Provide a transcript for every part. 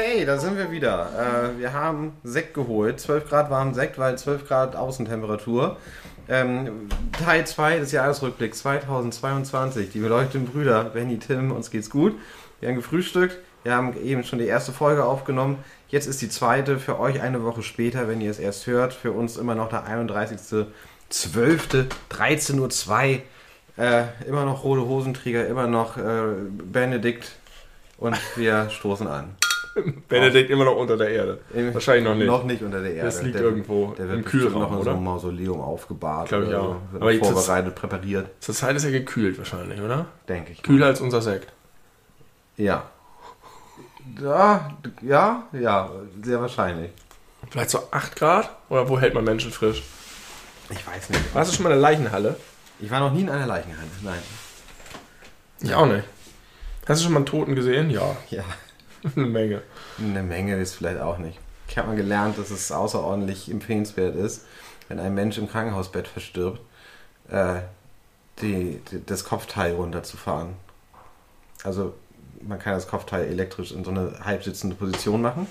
Okay, da sind wir wieder. Äh, wir haben Sekt geholt. 12 Grad warmen Sekt, weil 12 Grad Außentemperatur. Ähm, Teil 2 des Jahresrückblicks 2022. Die beleuchteten Brüder, Benny, Tim, uns geht's gut. Wir haben gefrühstückt. Wir haben eben schon die erste Folge aufgenommen. Jetzt ist die zweite für euch eine Woche später, wenn ihr es erst hört. Für uns immer noch der 31.12. 13.02 Uhr. Äh, immer noch rote Hosenträger, immer noch äh, Benedikt und wir stoßen an. Benedikt immer noch unter der Erde. Wahrscheinlich noch nicht. Noch nicht unter der Erde. Das liegt der, irgendwo der wird im Kühlraum, noch in so oder? einem Mausoleum aufgebahrt. Glaub ich oder auch. so. Aber vorbereitet, präpariert, Zurzeit ist er gekühlt wahrscheinlich, oder? denke ich. Kühler als unser Sekt. Ja. Ja, ja, ja, sehr wahrscheinlich. Vielleicht so 8 Grad? Oder wo hält man Menschen frisch? Ich weiß nicht. Warst du schon mal in der Leichenhalle? Ich war noch nie in einer Leichenhalle. Nein. Ich auch nicht. Hast du schon mal einen Toten gesehen? Ja, Ja, eine Menge. eine Menge ist vielleicht auch nicht. Ich habe mal gelernt, dass es außerordentlich empfehlenswert ist, wenn ein Mensch im Krankenhausbett verstirbt, äh, die, die, das Kopfteil runterzufahren. Also man kann das Kopfteil elektrisch in so eine halbsitzende Position machen.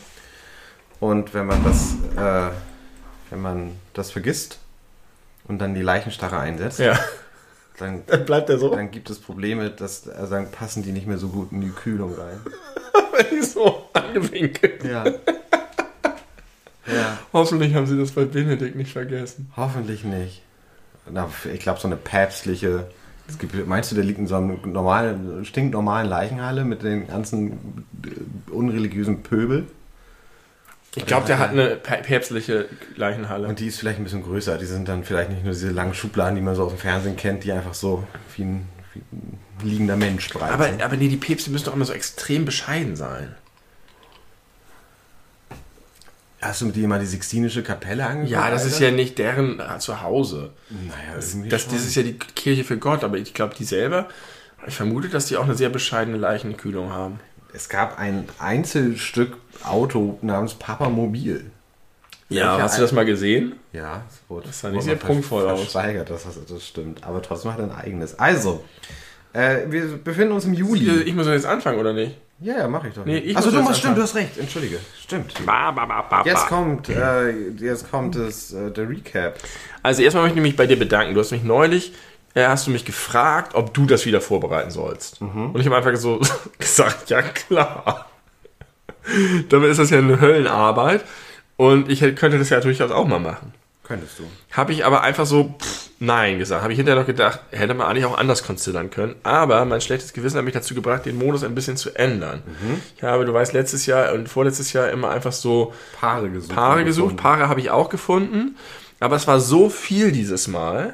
Und wenn man das, äh, wenn man das vergisst und dann die Leichenstarre einsetzt, Ja, dann, dann bleibt er so. dann gibt es Probleme, dass also dann passen die nicht mehr so gut in die Kühlung rein. Wenn die so angewinkelt. Ja. ja. Hoffentlich haben sie das bei Benedikt nicht vergessen. Hoffentlich nicht. Na, ich glaube, so eine päpstliche. Gibt, meinst du, der liegt in so einer normalen, stinknormalen Leichenhalle mit den ganzen äh, unreligiösen Pöbel? Ich glaube, der hat eine pä- päpstliche Leichenhalle. Und die ist vielleicht ein bisschen größer. Die sind dann vielleicht nicht nur diese langen Schubladen, die man so aus dem Fernsehen kennt, die einfach so wie ein, wie ein liegender Mensch breit aber, sind. aber nee, die Päpste müssen doch immer so extrem bescheiden sein. Hast du mit dir mal die Sixtinische Kapelle angeguckt? Ja, das ist Alter? ja nicht deren äh, Zuhause. Naja, Das, irgendwie das, schon. das ist ja die Kirche für Gott, aber ich glaube, die selber, ich vermute, dass die auch eine sehr bescheidene Leichenkühlung haben. Es gab ein Einzelstück Auto namens Papamobil. Ja, Ja, hast du das mal gesehen? Ja, das wurde, Das sah nicht sehr prunkvoll aus. Versteigert, das, das stimmt. Aber trotzdem hat er ein eigenes. Also, äh, wir befinden uns im Juli. Ich muss jetzt anfangen, oder nicht? Ja, ja, mach ich doch. Nee, ich muss du musst, stimmt, du hast recht. Entschuldige. Stimmt. Ba, ba, ba, Jetzt kommt, äh, jetzt kommt das, äh, der Recap. Also erstmal möchte ich mich bei dir bedanken. Du hast mich neulich, äh, hast du mich gefragt, ob du das wieder vorbereiten sollst. Und ich habe einfach so gesagt, ja klar. Damit ist das ja eine Höllenarbeit. Und ich hätte- könnte das ja durchaus auch mal machen. Könntest du. Habe ich aber einfach so pff, Nein gesagt. Habe ich hinterher noch gedacht, hätte man eigentlich auch anders konzilieren können. Aber mein schlechtes Gewissen hat mich dazu gebracht, den Modus ein bisschen zu ändern. Ich habe, du weißt, letztes Jahr und vorletztes Jahr immer einfach so Paare gesucht. Paare gesucht. Paare habe ich auch gefunden. Aber es war so viel dieses Mal,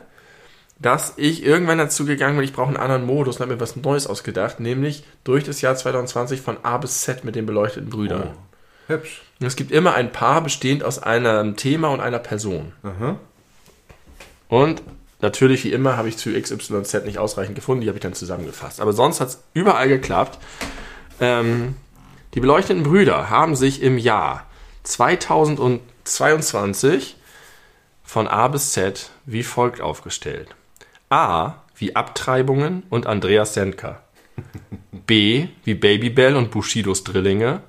dass ich irgendwann dazu gegangen bin, ich brauche einen anderen Modus und habe mir was Neues ausgedacht, nämlich durch das Jahr 2020 von A bis Z mit den beleuchteten Brüdern. Hübsch. Es gibt immer ein Paar bestehend aus einem Thema und einer Person. Aha. Und natürlich, wie immer, habe ich zu XYZ nicht ausreichend gefunden, die habe ich dann zusammengefasst. Aber sonst hat es überall geklappt. Ähm, die beleuchteten Brüder haben sich im Jahr 2022 von A bis Z wie folgt aufgestellt. A wie Abtreibungen und Andreas Sendker. B wie Babybell und Bushidos Drillinge.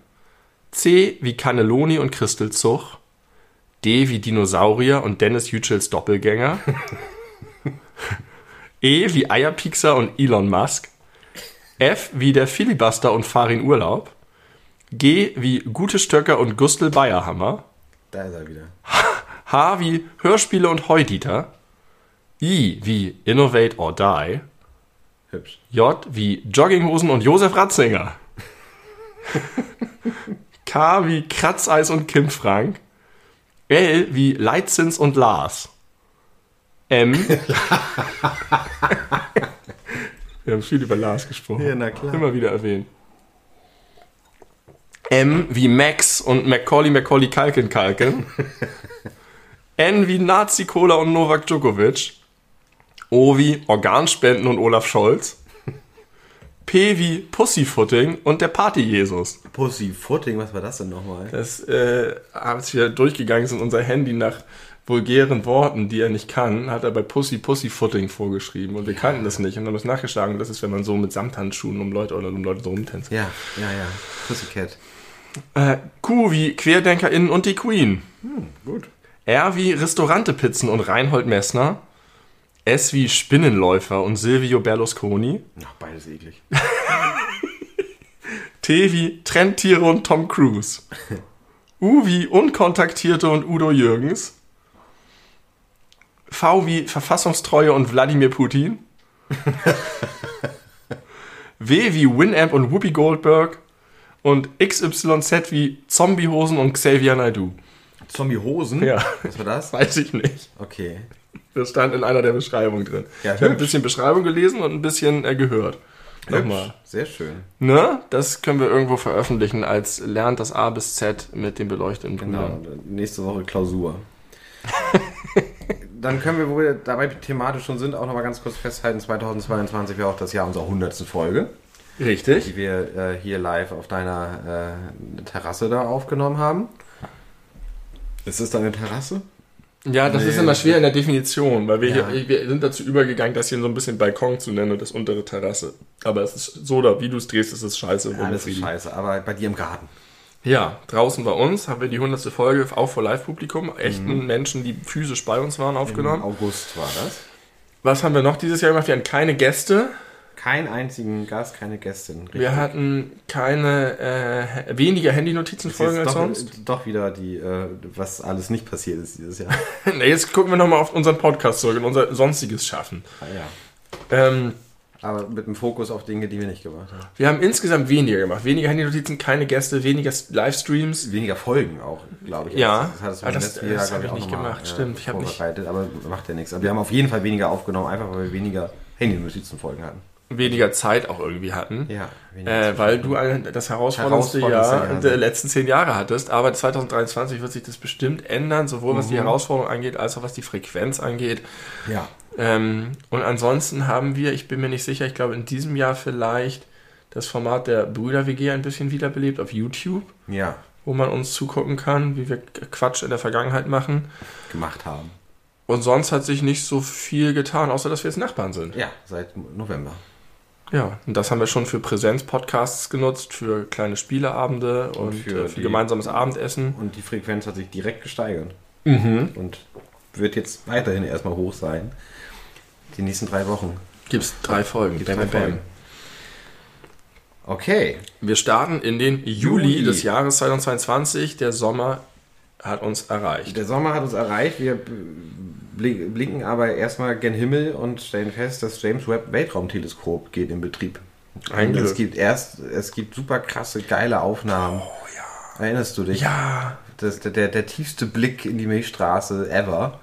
C wie Cannelloni und Christel Zuch. D wie Dinosaurier und Dennis Yücels Doppelgänger. E wie Eierpixer und Elon Musk. F wie der Filibuster und Farin Urlaub. G wie Gute Stöcker und Gustl Bayerhammer. Da ist er wieder. H wie Hörspiele und Heudieter. I wie Innovate or Die. Hübsch. J wie Jogginghosen und Josef Ratzinger. K wie Kratzeis und Kim Frank. L wie Leitzins und Lars. M. Wir haben viel über Lars gesprochen. Ja, na klar. Immer wieder erwähnt. M wie Max und Macaulay Macaulay Kalken Kalken. N wie Nazi Cola und Novak Djokovic. O wie Organspenden und Olaf Scholz. P wie Pussyfooting und der Party-Jesus. Pussyfooting, was war das denn nochmal? Das äh, als wir durchgegangen sind, unser Handy nach vulgären Worten, die er nicht kann, hat er bei Pussy Pussyfooting vorgeschrieben und wir kannten das nicht und haben das nachgeschlagen. Das ist, wenn man so mit Samthandschuhen um Leute oder um Leute so rumtänzt. Ja, ja, ja. Pussycat. Äh, Q wie QuerdenkerInnen und die Queen. Hm, gut. R wie Restaurantepizzen und Reinhold Messner. S wie Spinnenläufer und Silvio Berlusconi. Ach, beides eklig. T wie Trendtiere und Tom Cruise. U wie Unkontaktierte und Udo Jürgens. V wie Verfassungstreue und Wladimir Putin. W wie Winamp und Whoopi Goldberg. Und XYZ wie Zombiehosen und Xavier Naidoo. Zombiehosen? Ja. Was war das? Weiß ich nicht. Okay. Das stand in einer der Beschreibungen drin. Ja, ich habe ein bisschen Beschreibung gelesen und ein bisschen äh, gehört. Nochmal. Sehr schön. Ne? Das können wir irgendwo veröffentlichen als lernt das A bis Z mit dem beleuchteten Genau. Brüdern. Nächste Woche Klausur. Dann können wir, wo wir dabei thematisch schon sind, auch nochmal ganz kurz festhalten, 2022 wäre auch das Jahr unserer 100. Folge, Richtig. die wir äh, hier live auf deiner äh, Terrasse da aufgenommen haben. Ist es deine Terrasse? Ja, das Nee. ist immer schwer in der Definition, weil wir, Ja. hier, wir sind dazu übergegangen, das hier so ein bisschen Balkon zu nennen und das untere Terrasse. Aber es ist so, oder wie du es drehst, ist es scheiße. Ja, das ist scheiße, aber bei dir im Garten. Ja, draußen bei uns haben wir die 100. Folge auch vor Live-Publikum, echten Mhm. Menschen, die physisch bei uns waren, Im aufgenommen. August war das. Was haben wir noch dieses Jahr gemacht? Wir hatten keine Gäste. Kein einzigen Gast, keine Gästin. Richtig. Wir hatten keine, äh, weniger Handynotizenfolgen als doch, sonst. doch wieder die, äh, was alles nicht passiert ist dieses Jahr. Na, Jetzt gucken wir nochmal auf unseren Podcast zurück und unser sonstiges Schaffen. Ah, ja. Ähm, Aber mit dem Fokus auf Dinge, die wir nicht gemacht haben. wir haben insgesamt weniger gemacht. Weniger Handynotizen, keine Gäste, weniger Livestreams. Weniger Folgen auch, glaube ich. Ja. das du Ah, das- das glaub hab ich nicht noch mal, gemacht, stimmt. Ich hab nicht- vorbereitet, aber macht ja nichts. Aber wir haben auf jeden Fall weniger aufgenommen, einfach weil wir weniger Handy-Notizen-Folgen hatten. Weniger Zeit auch irgendwie hatten. Ja, Äh, weil du ein, das herausforderndste Jahr Jahr. der letzten zehn Jahre hattest. Aber 2023 wird sich das bestimmt ändern, sowohl was die Mhm. Herausforderung angeht, als auch was die Frequenz angeht. Ja. Ähm, und ansonsten haben wir, ich bin mir nicht sicher, ich glaube in diesem Jahr vielleicht das Format der Brüder-WG ein bisschen wiederbelebt auf YouTube, Ja, wo man uns zugucken kann, wie wir Quatsch in der Vergangenheit machen. gemacht haben. Und sonst hat sich nicht so viel getan, außer dass wir jetzt Nachbarn sind. Ja, seit November. Ja, und das haben wir schon für Präsenz-Podcasts genutzt, für kleine Spieleabende und, für für, äh, für die- gemeinsames Abendessen. Und die Frequenz hat sich direkt gesteigert. Mhm. Und wird jetzt weiterhin erstmal hoch sein. Die nächsten drei Wochen. Gibt es drei Folgen. Die Bam, drei bam. Folgen. Okay. Wir starten in den Juli, Juli. des Jahres 2022. Der Sommer hat uns erreicht. Der Sommer hat uns erreicht. Wir bli- blicken aber erstmal gen Himmel und stellen fest, das James Webb Weltraumteleskop geht in Betrieb. Ein Und es Glück. gibt erst, es gibt super krasse, geile Aufnahmen. Oh ja. Erinnerst du dich? Ja, Das, der, der, der tiefste Blick in die Milchstraße ever.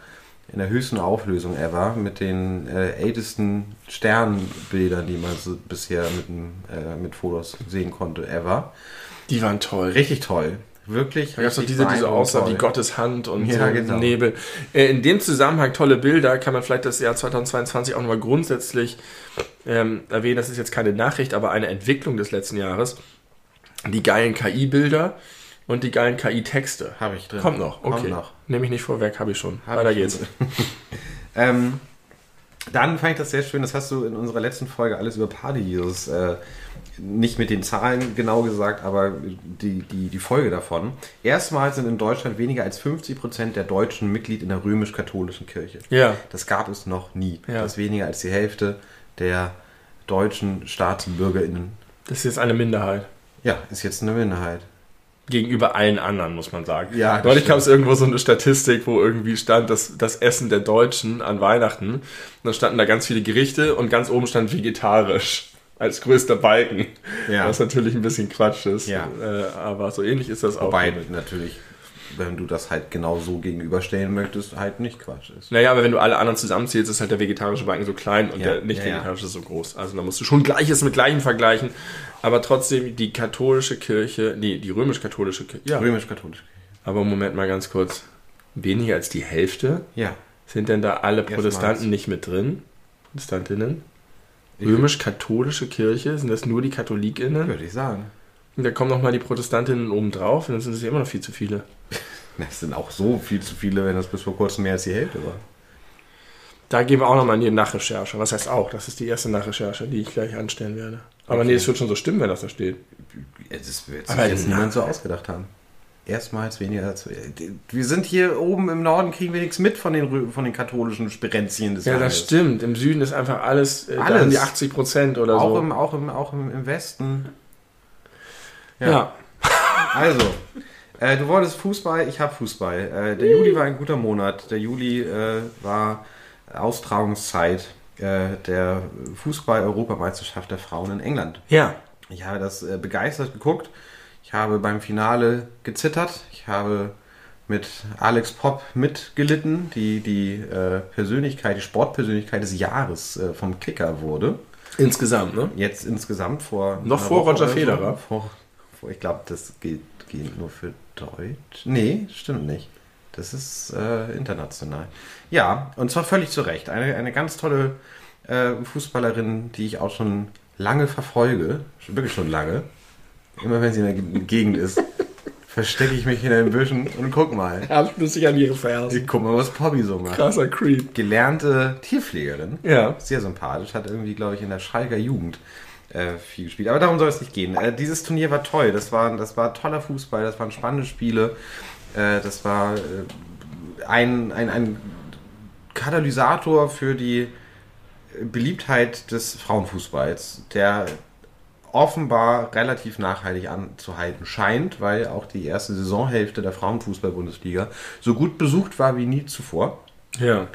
In der höchsten Auflösung ever. Mit den äh, ältesten Sternbildern, die man so bisher mit, äh, mit Fotos sehen konnte, ever. die waren toll. Richtig toll. Wirklich. Da gab es noch diese, diese Aussage wie. Gottes Hand und Ja, so genau. Nebel. Äh, in dem Zusammenhang tolle Bilder kann man vielleicht das Jahr 2022 auch nochmal grundsätzlich ähm, erwähnen. Das ist jetzt keine Nachricht, aber eine Entwicklung des letzten Jahres. Die geilen KI-Bilder und die geilen KI-Texte. Habe ich drin. Kommt noch, okay. Kommt noch. Nehme ich nicht vorweg, habe ich schon. Hab Weiter ich geht's. Ähm, dann fand ich das sehr schön, das hast du in unserer letzten Folge alles über Party-Jesus, äh, nicht mit den Zahlen genau gesagt, aber die, die, die Folge davon. Erstmals sind in Deutschland weniger als 50% der Deutschen Mitglied in der römisch-katholischen Kirche. Ja, Das gab es noch nie. Ja. Das ist weniger als die Hälfte der deutschen StaatsbürgerInnen. das ist jetzt eine Minderheit. Ja, ist jetzt eine Minderheit. Gegenüber allen anderen, muss man sagen. Ja, Neulich gab es irgendwo so eine Statistik, wo irgendwie stand, dass das Essen der Deutschen an Weihnachten. Und dann standen da ganz viele Gerichte und ganz oben stand vegetarisch als größter Balken. Ja. Was natürlich ein bisschen Quatsch ist. Ja. Äh, aber so ähnlich ist das auch. Wobei natürlich, wenn du das halt genau so gegenüberstellen möchtest, halt nicht Quatsch ist. Naja, aber wenn du alle anderen zusammenzählst, ist halt der vegetarische Balken so klein und Ja, der nicht ja, ja. vegetarische so groß. Also da musst du schon Gleiches mit Gleichem vergleichen. Aber trotzdem, die katholische Kirche, nee, die römisch-katholische Kirche. Ja. Römisch-katholisch. Aber Moment mal ganz kurz. Weniger als die Hälfte? Ja. Sind denn da alle Erstmals. Protestanten nicht mit drin? Protestantinnen? Römisch-katholische Kirche, sind das nur die KatholikInnen? Würde ich sagen. Und da kommen nochmal die Protestantinnen oben drauf und dann sind es ja immer noch viel zu viele. Das sind auch so viel zu viele, wenn das bis vor kurzem mehr als die Hälfte war. Da gehen wir auch nochmal in die Nachrecherche. Was heißt auch? Das ist die erste Nachrecherche, die ich gleich anstellen werde. Aber Okay. nee, es wird schon so stimmen, wenn das da steht. Das wird sich jetzt niemand so ausgedacht haben. Erstmals weniger als. Wir sind hier oben im Norden, kriegen wir nichts mit von den, von den katholischen Spirenzien des Ja, das Landes. stimmt. Im Süden ist einfach alles, äh, Alles. die 80 Prozent oder Auch, so. im, auch, im, auch im, im Westen. ja. Also, äh, du wolltest Fußball, ich habe Fußball. Äh, der Juli war ein guter Monat. Der Juli äh, war Austragungszeit äh, der Fußball-Europameisterschaft der Frauen in England. ja. Ich habe das äh, begeistert geguckt. Ich habe beim Finale gezittert. Ich habe mit Alex Popp mitgelitten, die die äh, Persönlichkeit, die Sportpersönlichkeit des Jahres äh, vom Kicker wurde. Insgesamt, ne? Jetzt insgesamt vor. Noch vor Woche Roger. Federer? Vor, vor, ich glaube, das gilt, gilt nur für Deutsch. Nee, stimmt nicht. Das ist äh, international. Ja, und zwar völlig zu Recht. Eine, eine ganz tolle äh, Fußballerin, die ich auch schon lange verfolge. Wirklich schon lange. Immer wenn sie in der Ge- Gegend ist, verstecke ich mich in den Büschen und guck mal. Abschließlich an ihre Fersen. Ich guck mal, was Poppy so macht. Krasser Creep. Gelernte Tierpflegerin Ja. sehr sympathisch, hat irgendwie, glaube ich, in der Schalker Jugend äh, viel gespielt. Aber darum soll es nicht gehen. Äh, dieses Turnier war toll. Das war, das war toller Fußball, das waren spannende Spiele. Äh, das war äh, ein, ein, ein Katalysator für die Beliebtheit des Frauenfußballs, der offenbar relativ nachhaltig anzuhalten scheint, weil auch die erste Saisonhälfte der Frauenfußball-Bundesliga so gut besucht war wie nie zuvor Ja.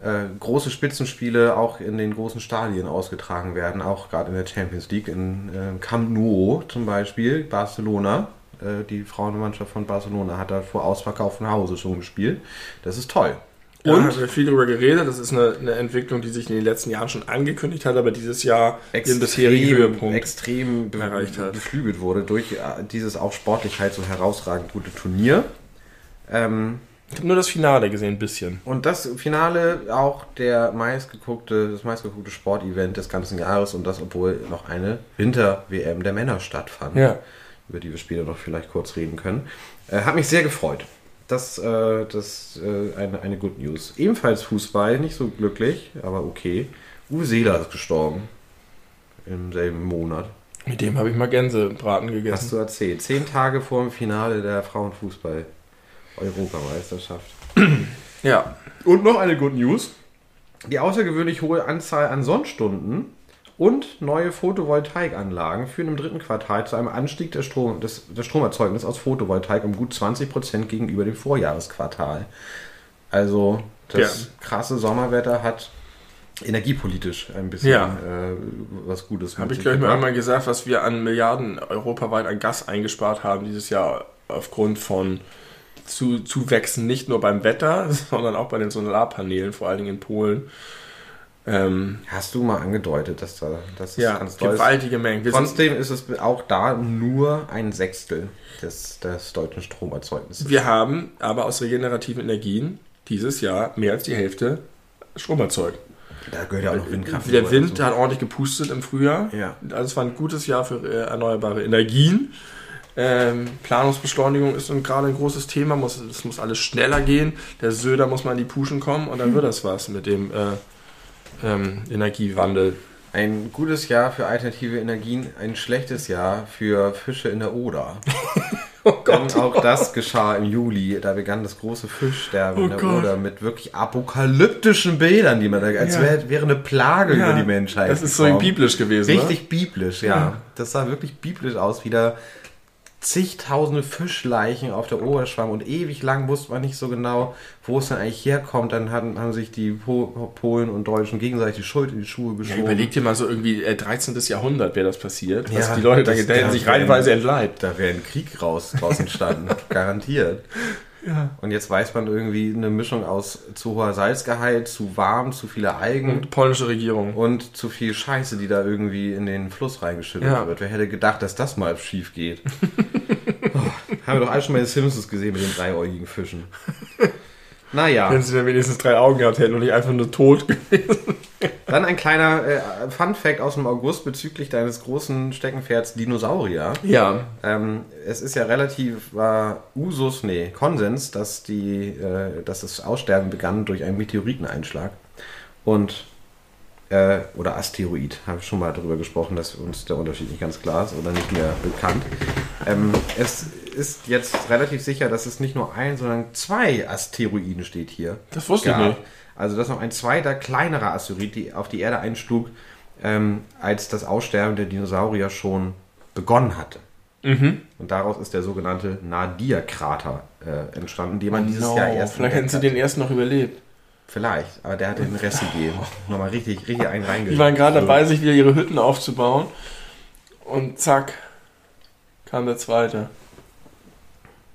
äh, große Spitzenspiele auch in den großen Stadien ausgetragen werden, auch gerade in der Champions League, in äh, Camp Nou zum Beispiel, Barcelona. Äh, die Frauenmannschaft von Barcelona hat da vor ausverkauftem Hause schon gespielt. Das ist toll. Und? Ja, haben wir viel darüber geredet. Das ist eine, eine Entwicklung, die sich in den letzten Jahren schon angekündigt hat, aber dieses Jahr den bisherigen Höhepunkt. extrem erreicht hat. beflügelt wurde durch äh, dieses auch sportlich halt so herausragend gute Turnier. Ähm, Ich habe nur das Finale gesehen, ein bisschen. Und das Finale auch der meistgeguckte, das meistgeguckte Sportevent des ganzen Jahres und das, obwohl noch eine Winter-WM der Männer stattfand, Ja. über die wir später noch vielleicht kurz reden können. Äh, hat mich sehr gefreut. Das, äh, das äh, eine, eine Good News. Ebenfalls Fußball, nicht so glücklich, aber okay. Uwe Seeler ist gestorben. Im selben Monat. Mit dem habe ich mal Gänsebraten Hast gegessen. du erzählt. Zehn Tage vor dem Finale der Frauenfußball-Europameisterschaft. Ja. Und noch eine Good News. Die außergewöhnlich hohe Anzahl an Sonnenstunden und neue Photovoltaikanlagen führen im dritten Quartal zu einem Anstieg der, Strom, des, des Stromerzeugnisses aus Photovoltaik um gut 20% gegenüber dem Vorjahresquartal. Also das krasse Sommerwetter hat energiepolitisch ein bisschen Ja. äh, was Gutes Habe ich, sich glaube ich, mal einmal gesagt, was wir an Milliarden europaweit an Gas eingespart haben dieses Jahr aufgrund von zu, Zuwächsen, nicht nur beim Wetter, sondern auch bei den Solarpanelen, vor allen Dingen in Polen. Ähm, Hast du mal angedeutet, dass da das ist ja, ganz toll gewaltige Mengen. Wir sind, Trotzdem ist es auch da nur ein Sechstel des, des deutschen Stromerzeugnisses. wir haben aber aus regenerativen Energien dieses Jahr mehr als die Hälfte Strom erzeugt. Da gehört ja auch noch Windkraft. Der. Wind hat ordentlich gepustet im Frühjahr. Ja. Also es war ein gutes Jahr für äh, erneuerbare Energien. Ähm, Planungsbeschleunigung ist gerade ein großes Thema. Es muss alles schneller gehen. Der Söder muss mal in die Puschen kommen und dann wird das was mit dem äh, ähm, Energiewandel. Ein gutes Jahr für alternative Energien, ein schlechtes Jahr für Fische in der Oder. Oh Denn auch das geschah im Juli. Da begann das große Fischsterben in Oh der Gott. Oder mit wirklich apokalyptischen Bildern, die man da, als Ja. wäre wäre eine Plage über die Menschheit. Das ist so gekommen. biblisch gewesen. Richtig biblisch, ja. Ja. Das sah wirklich biblisch aus, wie da zigtausende Fischleichen auf der Ober schwammen und ewig lang wusste man nicht so genau, wo es denn eigentlich herkommt. Dann hatten, haben sich die po Polen und Deutschen gegenseitig die Schuld in die Schuhe Ne? Ja, geschoben. überleg dir mal so irgendwie äh, 13. Jahrhundert wäre das passiert. Was Ja, die Leute da, das- da hätten da sich wären- reihenweise entleibt. Da wäre ein Krieg raus, draus entstanden, garantiert. Ja. Und jetzt weiß man irgendwie eine Mischung aus zu hoher Salzgehalt, zu warm, zu viele Algen Und polnische Regierung. und zu viel Scheiße, die da irgendwie in den Fluss reingeschüttet Ja. wird. Wer hätte gedacht, dass das mal schief geht? oh, haben wir doch alle schon mal die Simpsons gesehen mit den dreiäugigen Fischen. Naja, Wenn sie dann wenigstens drei Augen gehabt hätten und nicht einfach nur tot gewesen. Dann ein kleiner äh, Fun-Fact aus dem August bezüglich deines großen Steckenpferds Dinosaurier. Ja. Ähm, es ist ja relativ war Usus, nee, Konsens, dass, die, äh, dass das Aussterben begann durch einen Meteoriteneinschlag. Und, äh, oder Asteroid, habe ich schon mal darüber gesprochen, dass uns der Unterschied nicht ganz klar ist oder nicht mehr bekannt. Ähm, es ist jetzt relativ sicher, dass es nicht nur ein, sondern zwei Asteroiden steht hier. Das wusste ich gab. nicht. Also dass noch ein zweiter, kleinerer Asteroid die auf die Erde einschlug, ähm, als das Aussterben der Dinosaurier schon begonnen hatte. Mhm. Und daraus ist der sogenannte Nadir-Krater äh, entstanden, den man dieses No, Jahr erst vielleicht hätten sie den ersten noch überlebt. Vielleicht, aber der hat den Rest gegeben. Nochmal richtig, richtig einen Die reingeschickt. waren gerade dabei, sich wieder ihre Hütten aufzubauen. Und zack, kam der zweite.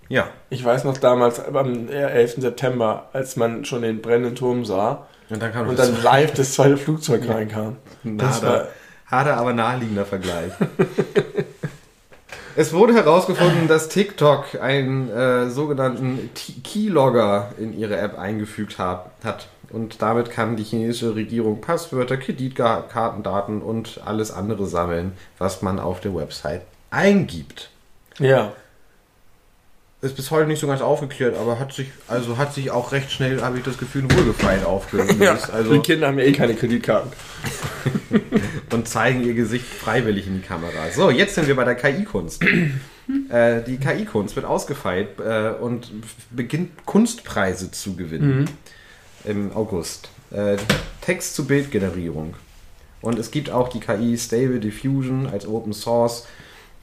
Ja, Ich weiß noch damals am 11. September, als man schon den brennenden Turm sah und dann kam und das dann live das zweite Flugzeug reinkam. Das war, harter, aber naheliegender Vergleich. es wurde herausgefunden, dass TikTok einen äh, sogenannten Keylogger in ihre App eingefügt hab, hat. Und damit kann die chinesische Regierung Passwörter, Kreditkartendaten und alles andere sammeln, was man auf der Website eingibt. ja. Ist bis heute nicht so ganz aufgeklärt, aber hat sich, also hat sich auch recht schnell, habe ich das Gefühl, wohlgefallen aufgelöst. ja. Also die Kinder haben ja eh keine Kreditkarten. und zeigen ihr Gesicht freiwillig in die Kamera. So, jetzt sind wir bei der KI-Kunst. äh, die KI-Kunst wird ausgefeilt äh, und beginnt Kunstpreise zu gewinnen im August. Äh, Text zu Bildgenerierung. Und es gibt auch die KI Stable Diffusion als Open Source,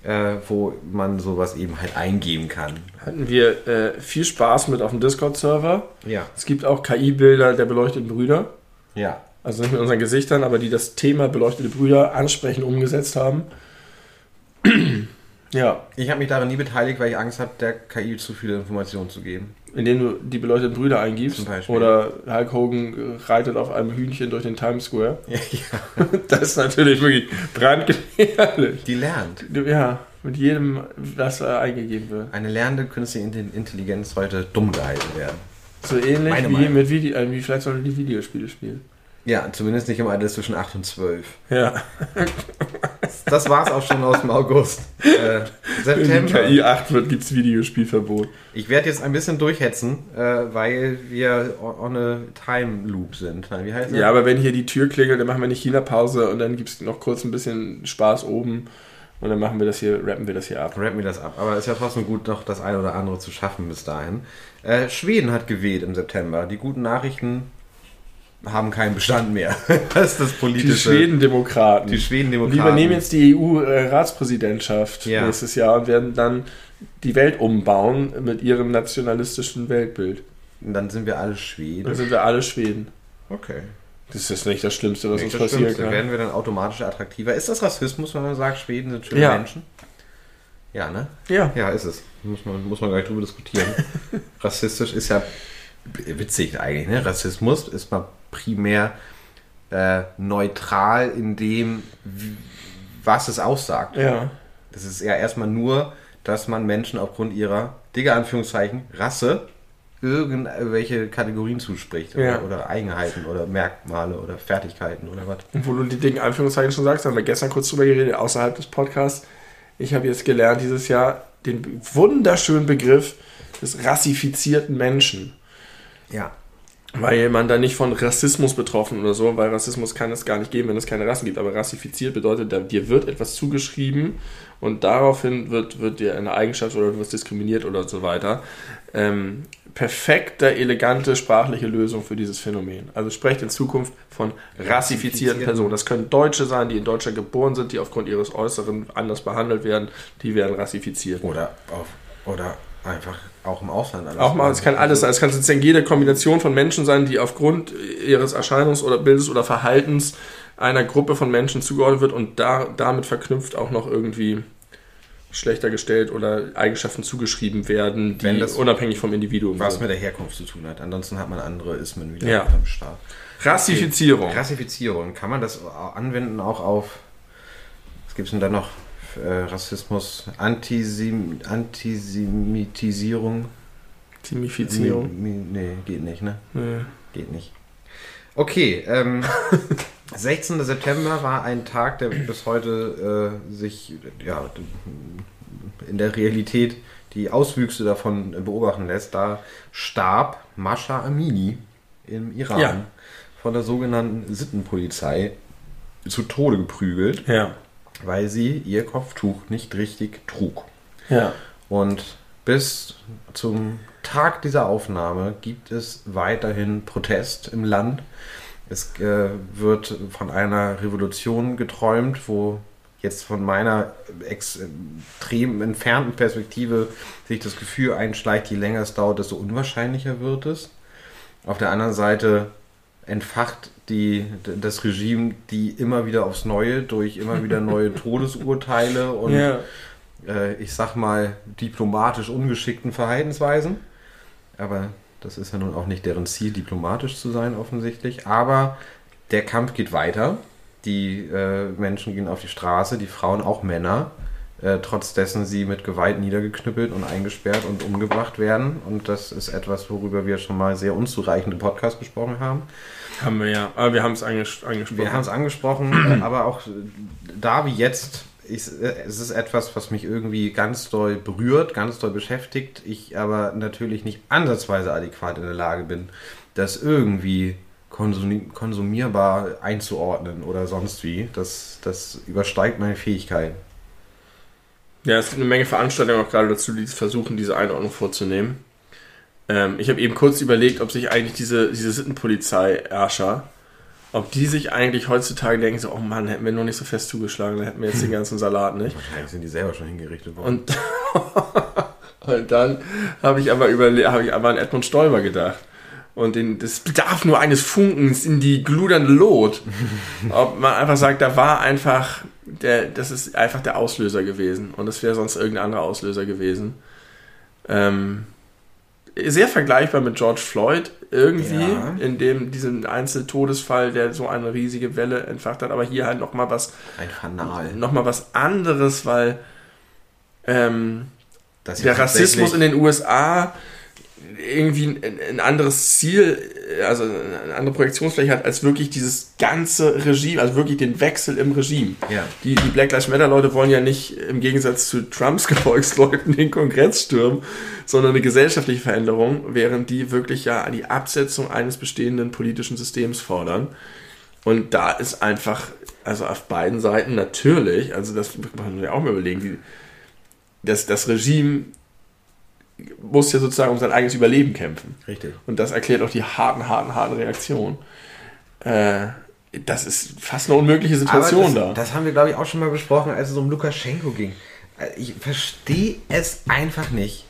äh, wo man sowas eben halt eingeben kann. Hatten wir äh, viel Spaß mit auf dem Discord-Server. Ja. Es gibt auch KI-Bilder der beleuchteten Brüder. Ja. Also nicht mit unseren Gesichtern, aber die das Thema beleuchtete Brüder ansprechend umgesetzt haben. Ja, Ich habe mich daran nie beteiligt, weil ich Angst habe, der KI zu viele Informationen zu geben. indem du die beleuchteten Brüder eingibst. Zum Beispiel. Oder Hulk Hogan reitet auf einem Hühnchen durch den Times Square. ja. Das ist natürlich wirklich brandgefährlich. Die lernt. Ja, mit jedem, was eingegeben wird. Eine lernende künstliche Intelli- Intelligenz sollte dumm gehalten werden. So ähnlich Meine wie Meinung. mit Video, äh, wie vielleicht sollte die Videospiele spielen. Ja, zumindest nicht im Alter zwischen 8 und 12. Ja, Das war's auch schon aus dem August. Äh, wenn die September. KI 8 wird, gibt es Videospielverbot. Ich werde jetzt ein bisschen durchhetzen, äh, weil wir on a Time Loop sind. Wie heißt das? Ja, aber wenn hier die Tür klingelt, dann machen wir eine China-Pause und dann gibt es noch kurz ein bisschen Spaß oben und dann machen wir das hier, rappen wir das hier ab. Rap mir das ab. Aber es ist ja trotzdem gut, noch das eine oder andere zu schaffen bis dahin. Äh, Schweden hat gewählt im September. Die guten Nachrichten haben keinen Bestand mehr. das ist das Die politische. Schweden-Demokraten. Die Schweden Die Demokraten. übernehmen jetzt die EU-Ratspräsidentschaft Ja. nächstes Jahr und werden dann die Welt umbauen mit ihrem nationalistischen Weltbild. Und dann sind wir alle Dann Schweden. sind wir alle Schweden. Okay. Das ist nicht das Schlimmste, was Nicht uns passieren Schlimmste. kann. Werden wir dann automatisch attraktiver? Ist das Rassismus, wenn man sagt, Schweden sind schöne Ja. Menschen? Ja, ne? Ja. Ja, ist es. Muss man, muss man gar nicht drüber diskutieren. Rassistisch ist ja witzig eigentlich, ne? Rassismus ist mal primär äh, neutral in dem, was es aussagt. Ja. Das ist ja erstmal nur, dass man Menschen aufgrund ihrer, Digga, Anführungszeichen, Rasse irgendwelche Kategorien zuspricht. Ja. Oder, oder Eigenheiten oder Merkmale oder Fertigkeiten oder was. Und wo du die Dinge Anführungszeichen schon sagst, haben wir gestern kurz drüber geredet, außerhalb des Podcasts. Ich habe jetzt gelernt dieses Jahr den wunderschönen Begriff des rassifizierten Menschen. Ja. Weil man da nicht von Rassismus betroffen oder so, weil Rassismus kann es gar nicht geben, wenn es keine Rassen gibt. Aber rassifiziert bedeutet, dir wird etwas zugeschrieben und daraufhin wird, wird dir eine Eigenschaft oder du wirst diskriminiert oder so weiter. Ähm, perfekte, elegante sprachliche Lösung für dieses Phänomen. Also sprecht in Zukunft von rassifizierten Rassifizierten. Personen. Das können Deutsche sein, die in Deutschland geboren sind, die aufgrund ihres Äußeren anders behandelt werden. Die werden rassifiziert. Oder, auf, oder einfach auch im Ausland. alles Auch mal, es kann alles sein. Es kann sozusagen jede Kombination von Menschen sein, die aufgrund ihres Erscheinungs- oder Bildes oder Verhaltens einer Gruppe von Menschen zugeordnet wird und da, damit verknüpft auch noch irgendwie schlechter gestellt oder Eigenschaften zugeschrieben werden, die Wenn das- unabhängig vom Individuum Was sind. mit der Herkunft zu tun hat. Ansonsten hat man andere Ismen wieder Ja. am Start. Rassifizierung. Rassifizierung. Kann man das anwenden auch auf, was gibt es denn da noch? Äh, Rassismus, Antisem Antisemitisierung. Mi- Nee, geht nicht, ne? Nee. Geht nicht. Okay, ähm, 16. September war ein Tag, der bis heute äh, sich ja, in der Realität die Auswüchse davon beobachten lässt. Da starb Mascha Amini im Iran Ja. von der sogenannten Sittenpolizei zu Tode geprügelt, Ja. Weil sie ihr Kopftuch nicht richtig trug. Ja. Und bis zum Tag dieser Aufnahme gibt es weiterhin Protest im Land. Es äh, wird von einer Revolution geträumt, wo jetzt von meiner extrem entfernten Perspektive sich das Gefühl einschleicht, je länger es dauert, desto unwahrscheinlicher wird es. Auf der anderen Seite entfacht die, das Regime die immer wieder aufs Neue durch immer wieder neue Todesurteile und ja. äh, ich sag mal, diplomatisch ungeschickten Verhaltensweisen. Aber das ist ja nun auch nicht deren Ziel, diplomatisch zu sein, offensichtlich. Aber der Kampf geht weiter. Die äh, Menschen gehen auf die Straße, die Frauen, auch Männer, äh, trotz dessen sie mit Gewalt niedergeknüppelt und eingesperrt und umgebracht werden. Und das ist etwas, worüber wir schon mal sehr unzureichend im Podcast gesprochen haben. Haben wir ja. Aber wir haben es anges angesprochen. Wir haben es angesprochen, aber auch da wie jetzt, ich, es ist etwas, was mich irgendwie ganz doll berührt, ganz doll beschäftigt. Ich aber natürlich nicht ansatzweise adäquat in der Lage bin, das irgendwie konsumi konsumierbar einzuordnen oder sonst wie. Das, das übersteigt meine Fähigkeiten. Ja, es gibt eine Menge Veranstaltungen auch gerade dazu, die versuchen, diese Einordnung vorzunehmen. Ähm, ich habe eben kurz überlegt, ob sich eigentlich diese, diese Sittenpolizei-Herrscher, ob die sich eigentlich heutzutage denken, so, oh Mann, hätten wir nur nicht so fest zugeschlagen, dann hätten wir jetzt den ganzen Salat nicht. Wahrscheinlich sind die selber schon hingerichtet worden. Und, und dann habe ich aber überle habe ich aber an Edmund Stoiber gedacht. Und den, das bedarf nur eines Funkens in die gludernde Lot. Ob man einfach sagt, da war einfach, der, das ist einfach der Auslöser gewesen. Und es wäre sonst irgendein anderer Auslöser gewesen. Ähm, sehr vergleichbar mit George Floyd irgendwie, Ja. in dem diesen Einzeltodesfall, der so eine riesige Welle entfacht hat, aber hier halt nochmal was, Ein Fanal. noch mal was anderes, weil ähm, der Rassismus in den USA irgendwie ein, ein anderes Ziel, also eine andere Projektionsfläche hat, als wirklich dieses ganze Regime, also wirklich den Wechsel im Regime. Ja. Die, die Black Lives Matter Leute wollen ja nicht im Gegensatz zu Trumps Gefolgsleuten den Kongress stürmen, sondern eine gesellschaftliche Veränderung, während die wirklich ja die Absetzung eines bestehenden politischen Systems fordern. Und da ist einfach, also auf beiden Seiten natürlich, also das muss man ja auch mal überlegen, die, das, das Regime muss ja sozusagen um sein eigenes Überleben kämpfen. Richtig. Und das erklärt auch die harten, harten, harten Reaktionen. Äh, das ist fast eine unmögliche Situation das, da. das haben wir, glaube ich, auch schon mal besprochen, als es um Lukaschenko ging. Äh, Ich verstehe es einfach nicht.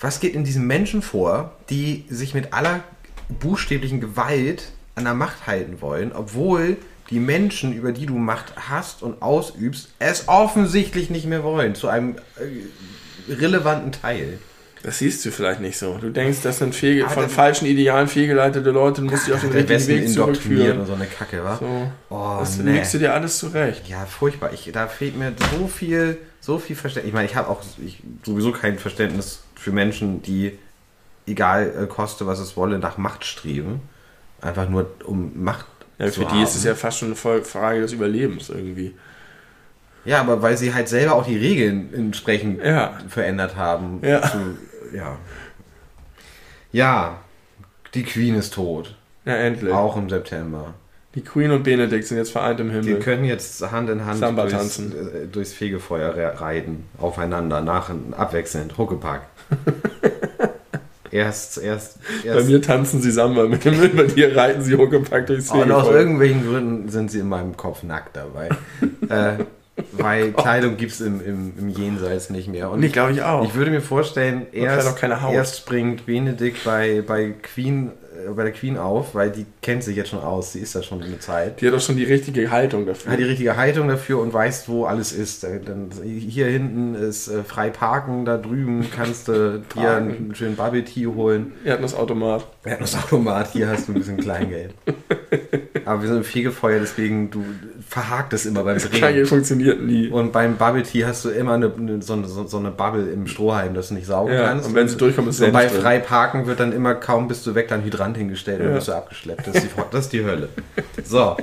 Was geht in diesen Menschen vor, die sich mit aller buchstäblichen Gewalt an der Macht halten wollen, obwohl die Menschen, über die du Macht hast und ausübst, es offensichtlich nicht mehr wollen, zu einem äh, relevanten Teil. Das siehst du vielleicht nicht so. Du denkst, das sind fehl, Aber von falschen Idealen fehlgeleitete Leute, du musst dich auf den richtigen Weg zurückführen. und so eine Kacke, wa? So. Oh, das nee. legst du dir alles zurecht. Ja, furchtbar. Ich, da fehlt mir so viel, so viel Verständnis. Ich meine, ich habe auch ich, sowieso kein Verständnis für Menschen, die, egal äh, koste, was es wolle, nach Macht streben. Einfach nur um Macht Ja, zu für die haben. ist es ja fast schon eine Frage des Überlebens irgendwie. Ja, aber weil sie halt selber auch die Regeln entsprechend Ja. verändert haben. Ja. Zu, ja. Ja, die Queen ist tot. Ja, endlich. Auch im September. Die Queen und Benedikt sind jetzt vereint im Himmel. können jetzt Hand in Hand Samba durchs, tanzen. äh, durchs Fegefeuer re- reiten, aufeinander, nach abwechselnd, Huckepack. erst, erst, Bei erst. mir tanzen sie Samba mit dem Müll, bei dir reiten sie huckepackt durchs und aus Fegefeuer. irgendwelchen Gründen sind sie in meinem Kopf nackt dabei. äh, weil Kleidung gibt es im, im, im Jenseits nicht mehr. Und Nee, glaube ich auch. ich würde mir vorstellen, erst, auch erst springt Benedikt bei, bei, Queen, äh, bei der Queen auf, weil die kennt sich jetzt schon aus, sie ist da schon eine Zeit. Die hat doch schon die richtige Haltung dafür. hat die richtige Haltung dafür und weißt, wo alles ist. Äh, Dann, hier hinten ist äh, frei parken, da drüben kannst du dir einen schönen Bubble Tea holen. Wir hatten das Automat. Erdnussautomat, hier hast du ein bisschen Kleingeld. Aber wir sind im Fegefeuer, deswegen du verhakt es immer beim Kleingeld Drehen. funktioniert nie. Und beim Bubble Tea hast du immer eine, eine, so, eine, so eine Bubble im Strohhalm, dass du nicht saugen Ja, kannst. und wenn sie durchkommen, ist und Senf bei drin. frei parken wird dann immer kaum bist du weg, dann Hydrant hingestellt und Ja. wirst du abgeschleppt. Das ist die, das ist die Hölle. So,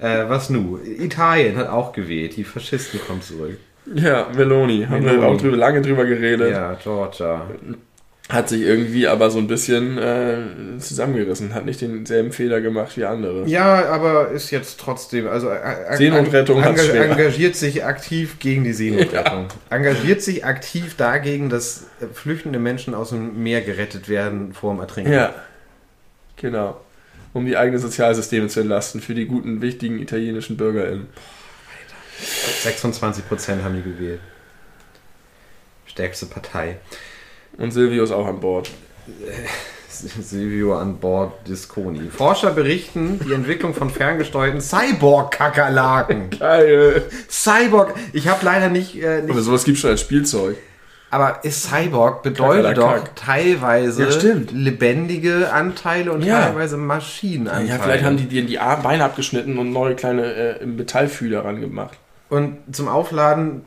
Äh, was nu? Italien hat auch gewählt. Die Faschisten kommen zurück. Ja, Meloni. Haben Meloni. wir auch drüber, lange drüber geredet. Ja, Georgia. Hat sich irgendwie aber so ein bisschen äh, zusammengerissen. Hat nicht denselben Fehler gemacht wie andere. Ja, aber ist jetzt trotzdem, also äh, Seenotrettung hat's enga engagiert sich aktiv gegen die Seenotrettung. Engagiert sich aktiv dagegen, dass äh, flüchtende Menschen aus dem Meer gerettet werden vor dem Ertrinken. Ja, genau. Um die eigenen Sozialsysteme zu entlasten für die guten, wichtigen italienischen BürgerInnen. 26 Prozent haben die gewählt. Stärkste Partei. Und Silvio ist auch an Bord. Silvio an Bord Disconi. Forscher berichten die Entwicklung von ferngesteuerten Cyborg-Kakerlaken. Geil. Cyborg, ich habe leider nicht, äh, Aber nicht sowas gibt schon als Spielzeug. aber ist Cyborg bedeutet doch teilweise Ja, lebendige Anteile und Ja. teilweise Maschinenanteile. Ja, vielleicht haben die dir die Beine abgeschnitten und neue kleine äh, Metallfühler ran gemacht. Und zum Aufladen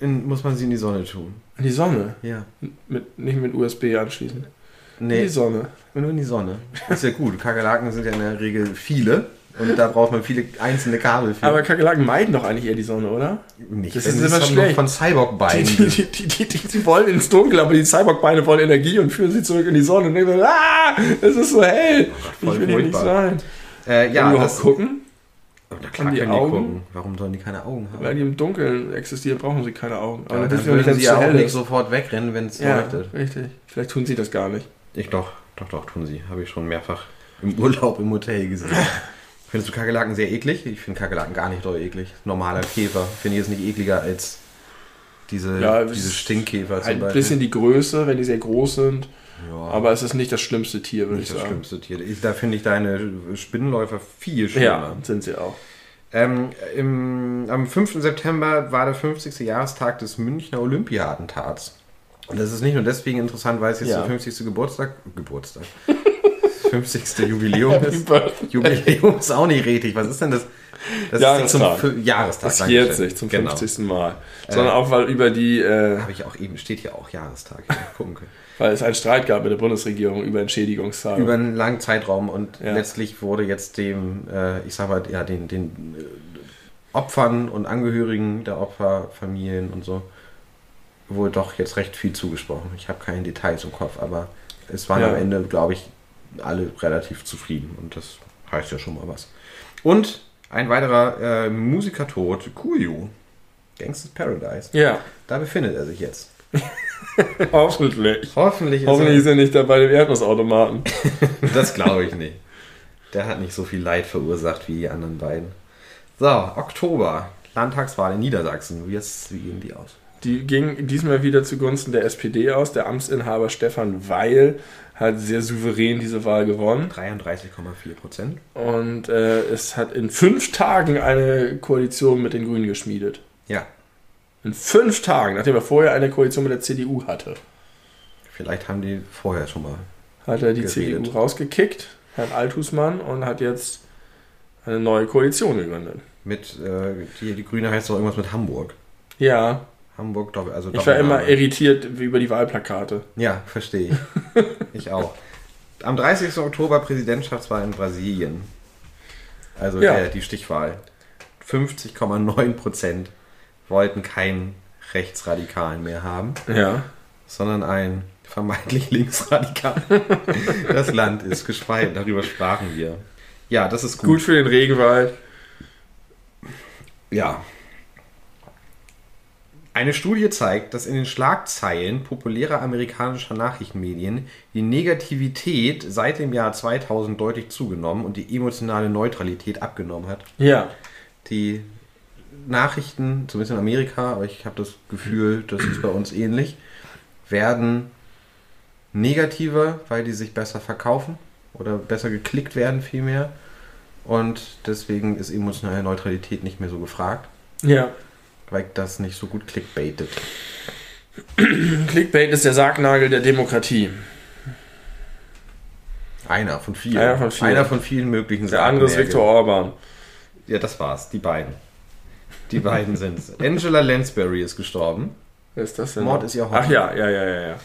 in, muss man sie in die Sonne tun. In die Sonne. Ja. Mit, nicht mit USB anschließen. In Nee, die Sonne. nur in die Sonne. Ist ja gut. Kakerlaken sind ja in der Regel viele. Und da braucht man viele einzelne Kabel für. Aber Kakerlaken meiden doch eigentlich eher die Sonne, oder? nicht, das ist immer schlecht. von Cyborg-Beinen Die, die, die, die, wollen ins Dunkel, aber die Cyborg-Beine wollen Energie und führen sie zurück in die Sonne. Und denken, ah, es ist so hell. voll ich will hier nicht sein. Äh, ja, das, gucken? Na klar Haben die können die Augen? gucken. Warum sollen die keine Augen haben? Weil die im Dunkeln existieren, brauchen sie keine Augen. Aber dann ja nicht, würden sie ja auch nicht sofort wegrennen, wenn es Ja, leuchtet. richtig. Vielleicht tun sie das gar nicht. Ich doch, doch, doch, tun sie. Habe ich schon mehrfach im Urlaub im Hotel gesehen. Findest du Kakerlaken sehr eklig? Ich finde Kakerlaken gar nicht doll eklig. Normaler Käfer finde ich jetzt nicht ekliger als diese, Ja, es diese Stinkkäfer zum Ein bisschen die Größe, wenn die sehr groß sind. Ja, Aber es ist nicht das schlimmste Tier, würde ich nicht das sagen. schlimmste Tier. Ich, da finde ich deine Spinnenläufer viel schlimmer. Ja, sind sie auch. Ähm, im, am 5. September war der 50. Jahrestag des Münchner Olympia-Attentats. Und das ist nicht nur deswegen interessant, weil es jetzt Ja. der 50. Geburtstag, Geburtstag, 50. Jubiläum ist. Jubiläum ist auch nicht richtig. Was ist denn das? Das Jahrestag. ist zum Jahrestag. Das jährt sich zum Genau. 50. Mal. Sondern auch, weil über die, äh, Habe ich auch eben, steht hier auch Jahrestag. Ja, gucken können. Weil es einen Streit gab mit der Bundesregierung über Entschädigungszahlungen. Über einen langen Zeitraum und Ja. letztlich wurde jetzt dem, äh, ich sag mal, ja, den, den äh, Opfern und Angehörigen der Opferfamilien und so wohl doch jetzt recht viel zugesprochen. Ich habe keine Details im Kopf, aber es waren Ja. am Ende, glaube ich, alle relativ zufrieden und das heißt ja schon mal was. Und ein weiterer äh, Musikertod, Kuyu, Gangsters Paradise. ja, Da befindet er sich jetzt. hoffentlich. Hoffentlich ist Hoffentlich er, ist er nicht dabei dem Erdnussautomaten. Das glaube ich nicht. Der hat nicht so viel Leid verursacht wie die anderen beiden. So, Oktober. Landtagswahl in Niedersachsen. Wie, ist, wie gehen die aus? Die ging diesmal wieder zugunsten der SPD aus. Der Amtsinhaber Stefan Weil hat sehr souverän diese Wahl gewonnen. 33,4 Prozent. Und äh, es hat in fünf Tagen eine Koalition mit den Grünen geschmiedet. Ja, In fünf Tagen, nachdem er vorher eine Koalition mit der CDU hatte, vielleicht haben die vorher schon mal. hat er die Geredet. CDU rausgekickt, Herrn Althusmann, und hat jetzt eine neue Koalition gegründet. Mit, äh, die, die Grüne heißt doch irgendwas mit Hamburg. Ja, Hamburg, Doppel- also ich war immer irritiert über die Wahlplakate. Ja, verstehe ich. ich auch. Am 30. Oktober Präsidentschaftswahl in Brasilien. Also Ja. der, die Stichwahl. 50,9 Prozent wollten keinen Rechtsradikalen mehr haben. Ja. sondern ein vermeintlich linksradikal. das Land ist gespalten, darüber sprachen wir. Ja, das ist gut. Gut für den Regenwald. Ja. Eine Studie zeigt, dass in den Schlagzeilen populärer amerikanischer Nachrichtenmedien die Negativität seit dem Jahr 2000 deutlich zugenommen und die emotionale Neutralität abgenommen hat. Ja. Die Nachrichten, zumindest in Amerika, aber ich habe das Gefühl, das ist bei uns ähnlich, werden negativer, weil die sich besser verkaufen oder besser geklickt werden vielmehr. Und deswegen ist emotionale Neutralität nicht mehr so gefragt, Ja. weil das nicht so gut clickbaitet. Clickbait ist der Sargnagel der Demokratie. Einer von vielen. Einer von vielen. Einer von vielen möglichen Der andere ist. Viktor Orban. Ja, das war's. Die beiden. Die beiden sind's. Angela Lansbury ist gestorben. Wer ist das denn? Mord ist ihr Hobby. Ach ja, ja, ja, ja, ja.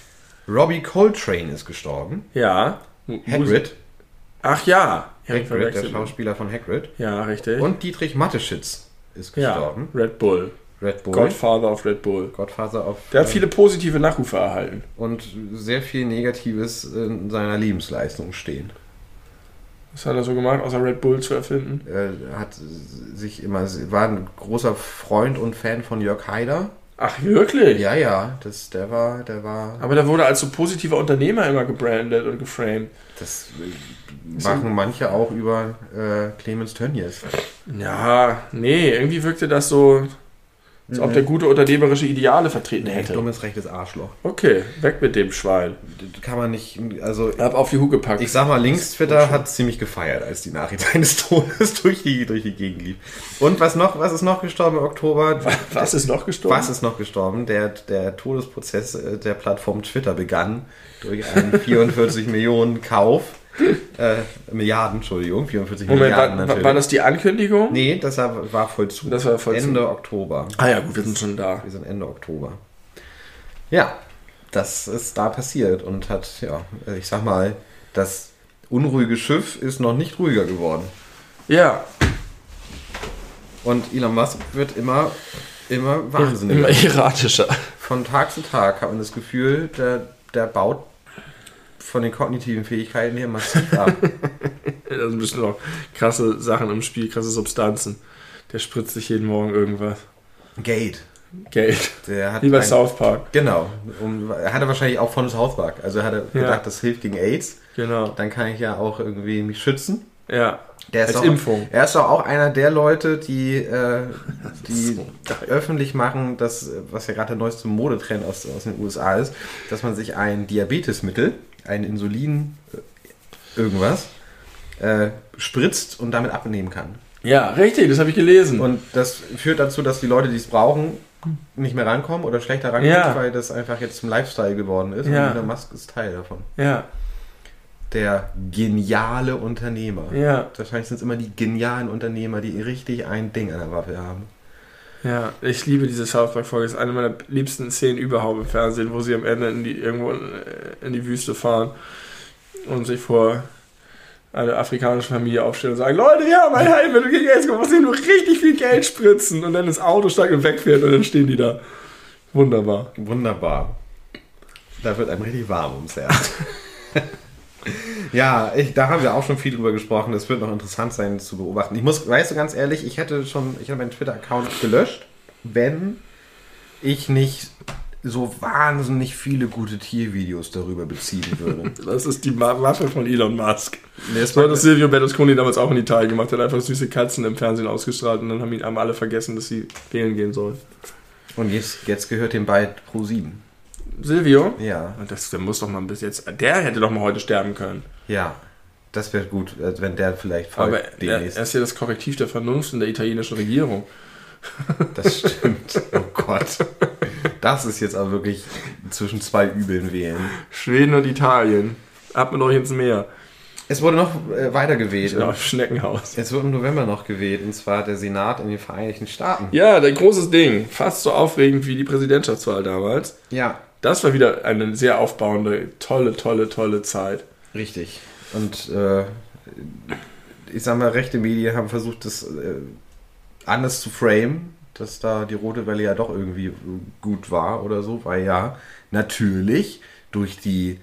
Robbie Coltrane ist gestorben. Ja. Hagrid. Ach ja. Ja, Hagrid, der. Schauspieler von Hagrid. Ja, richtig. Und Dietrich Mateschitz ist ja, gestorben. Red Bull. Red Bull. Godfather of Red Bull. Godfather of. Der hat viele positive Nachrufe erhalten. und sehr viel Negatives in seiner Lebensleistung stehen. Was hat er so gemacht, außer Red Bull zu erfinden? Er hat sich immer, war ein großer Freund und Fan von Jörg Haider. Ach, wirklich? Ja, ja, das, der war, der war, Aber der wurde als so positiver Unternehmer immer gebrandet und geframed. das machen manche auch über äh, Clemens Tönnies. Ja, nee, irgendwie wirkte das so, als ob der gute unternehmerische Ideale vertreten hätte. dummes, rechtes Arschloch. Okay, weg mit dem Schwein. Kann man nicht, also Hab auf die Hucke gepackt. Ich sag mal, Links-Twitter hat ziemlich gefeiert, als die Nachricht seines Todes durch die, durch die Gegend lief. Und was noch, was ist noch gestorben im Oktober? Was ist noch gestorben? Was ist noch gestorben? Der, der Todesprozess äh, der Plattform Twitter begann durch einen 44 Millionen Kauf. Äh, Milliarden, Entschuldigung, 44 Moment, Milliarden war, natürlich. war das die Ankündigung? nee, das war, war vollzogen. Das war vollzogen. Ende Oktober. Ah ja, gut, wir sind schon da. Wir sind Ende Oktober. Ja, das ist da passiert und hat, ja, ich sag mal, das unruhige Schiff ist noch nicht ruhiger geworden. Ja, Und Elon Musk wird immer, immer wahnsinniger. immer erratischer. Von Tag zu Tag hat man das Gefühl, der, der baut von den kognitiven Fähigkeiten her massiv ab. Da sind bestimmt noch krasse Sachen im Spiel, krasse Substanzen. Der spritzt sich jeden Morgen irgendwas. Gate. Geld. Der hat Wie bei South Park. Genau. Um, er hatte wahrscheinlich auch von South Park. Also er hatte Ja. gedacht, das hilft gegen AIDS. Genau. Dann kann ich ja auch irgendwie mich schützen. Ja. Der ist Als auch, Impfung. Er ist doch auch einer der Leute, die, äh, die So öffentlich machen, dass, was ja gerade der neueste Modetrend aus, aus den USA ist, dass man sich ein Diabetesmittel, ein Insulin, äh, irgendwas, äh, spritzt und damit abnehmen kann. Ja, richtig, das habe ich gelesen. Und das führt dazu, dass die Leute, die es brauchen, nicht mehr rankommen oder schlechter rankommen, Ja. weil das einfach jetzt zum Lifestyle geworden ist. Ja. Und Elon Musk ist Teil davon. ja, Der geniale Unternehmer. ja, Wahrscheinlich sind es immer die genialen Unternehmer, die richtig ein Ding an der Waffe haben. Ja. Ich liebe diese South Park-Folge. Das ist eine meiner liebsten Szenen überhaupt im Fernsehen, wo sie am Ende in die, irgendwo in, in die Wüste fahren und sich vor eine afrikanische Familie aufstellen und sagen, Leute, wir haben ein Heilmittel gegen AIDS, was hier nur richtig viel Geld spritzen und dann ins Auto steigt und wegfährt und dann stehen die da. Wunderbar. Wunderbar. Da wird einem richtig warm ums Herz. ja, ich, da haben wir auch schon viel drüber gesprochen. Das wird noch interessant sein zu beobachten. Ich muss, weißt du, ganz ehrlich, ich hätte schon, ich habe meinen Twitter-Account gelöscht, wenn ich nicht so wahnsinnig viele gute Tiervideos darüber beziehen würde. Das ist die Waffe von Elon Musk. Nee, das hat das Silvio Berlusconi damals auch in Italien gemacht. Er hat einfach süße Katzen im Fernsehen ausgestrahlt und dann haben ihn haben alle vergessen, dass sie wählen gehen sollen. Und jetzt, jetzt gehört dem bald Pro 7. Silvio? Ja, Und Das, der muss doch mal bis jetzt. Der hätte doch mal heute sterben können. ja. Das wäre gut, äh, wenn der vielleicht folgt Aber er, er ist ja das Korrektiv der Vernunft in der italienischen Regierung. Das stimmt. Oh Gott. Das ist jetzt aber wirklich zwischen zwei Übeln wählen. Schweden und Italien. Ab mit euch ins Meer. Es wurde noch äh, weiter gewählt. Ja, Schneckenhaus. Es wird im November noch gewählt, und zwar der Senat in den Vereinigten Staaten. Ja, ein großes Ding. Fast so aufregend wie die Präsidentschaftswahl damals. Ja, Das war wieder eine sehr aufbauende, tolle, tolle, tolle Zeit. richtig. Und äh, ich sag mal, rechte Medien haben versucht, das äh, anders zu frame, dass da die Rote Welle ja doch irgendwie äh, gut war oder so, weil ja natürlich durch die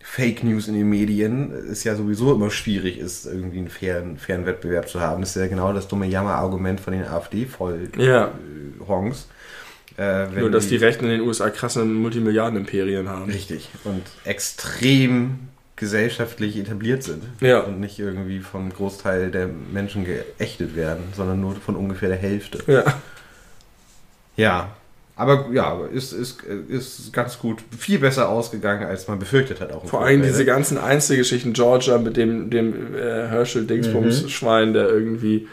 Fake News in den Medien es ja sowieso immer schwierig ist, irgendwie einen fairen, fairen Wettbewerb zu haben. Das ist ja genau das dumme Jammer-Argument von den AfD-Voll-Honks. Ja. Äh, Nur, dass die Rechten in den USA krasse Multimilliarden-Imperien haben. Richtig. Und extrem gesellschaftlich etabliert sind. Ja. Und nicht irgendwie vom Großteil der Menschen geächtet werden, sondern nur von ungefähr der Hälfte. Ja. Ja. Aber ja, ist, ist, ist ganz gut, viel besser ausgegangen, als man befürchtet hat. Auch Vor allem diese ganzen Einzelgeschichten, Georgia mit dem, dem äh, Herschel-Dingsbums-Schwein, der irgendwie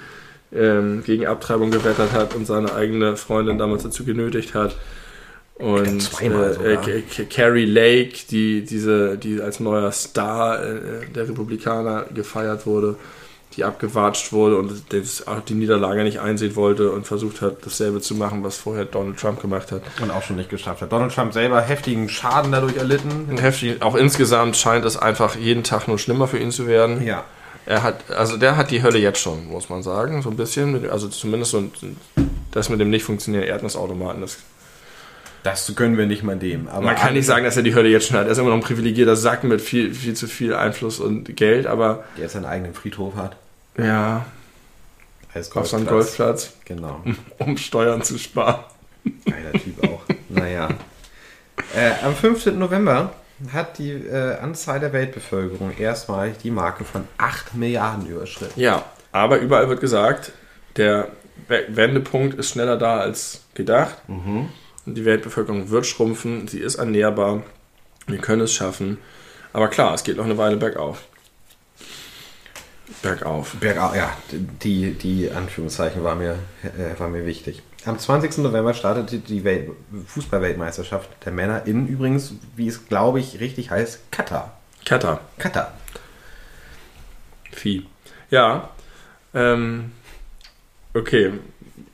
ähm, gegen Abtreibung gewettert hat und seine eigene Freundin damals dazu genötigt hat. Und äh, äh, Carrie Lake, die, diese, die als neuer Star äh, der Republikaner gefeiert wurde, die abgewatscht wurde und das, auch die Niederlage nicht einsehen wollte und versucht hat, dasselbe zu machen, was vorher Donald Trump gemacht hat. Und auch schon nicht geschafft hat. Donald Trump selber heftigen Schaden dadurch erlitten. Heftig, auch insgesamt scheint es einfach jeden Tag nur schlimmer für ihn zu werden. Ja. Er hat, also der hat die Hölle jetzt schon, muss man sagen, so ein bisschen. Also zumindest so ein, das mit dem nicht funktionierenden Erdnussautomaten. Das, Das gönnen wir nicht mal dem. Aber man kann nicht sagen, dass er die Hölle jetzt schon hat. Er ist immer noch ein privilegierter Sack mit viel, viel zu viel Einfluss und Geld, aber Der jetzt seinen eigenen Friedhof hat. ja, Als auf seinem Golfplatz. Golfplatz, Genau. um Steuern zu sparen. Geiler Typ auch. naja. Äh, am 15. November hat die äh, Anzahl der Weltbevölkerung erstmalig die Marke von 8 Milliarden überschritten. Ja, aber überall wird gesagt, der We- Wendepunkt ist schneller da als gedacht. Und die Weltbevölkerung wird schrumpfen, sie ist ernährbar, wir können es schaffen. Aber klar, es geht noch eine Weile bergauf. Bergauf. Bergau, ja, die, die Anführungszeichen war mir, äh, war mir wichtig. Am 20. November startete die Welt Fußballweltmeisterschaft der Männer in übrigens, wie es glaube ich richtig heißt, Katar. Katar. Katar. Vieh. Ja. Ähm, okay.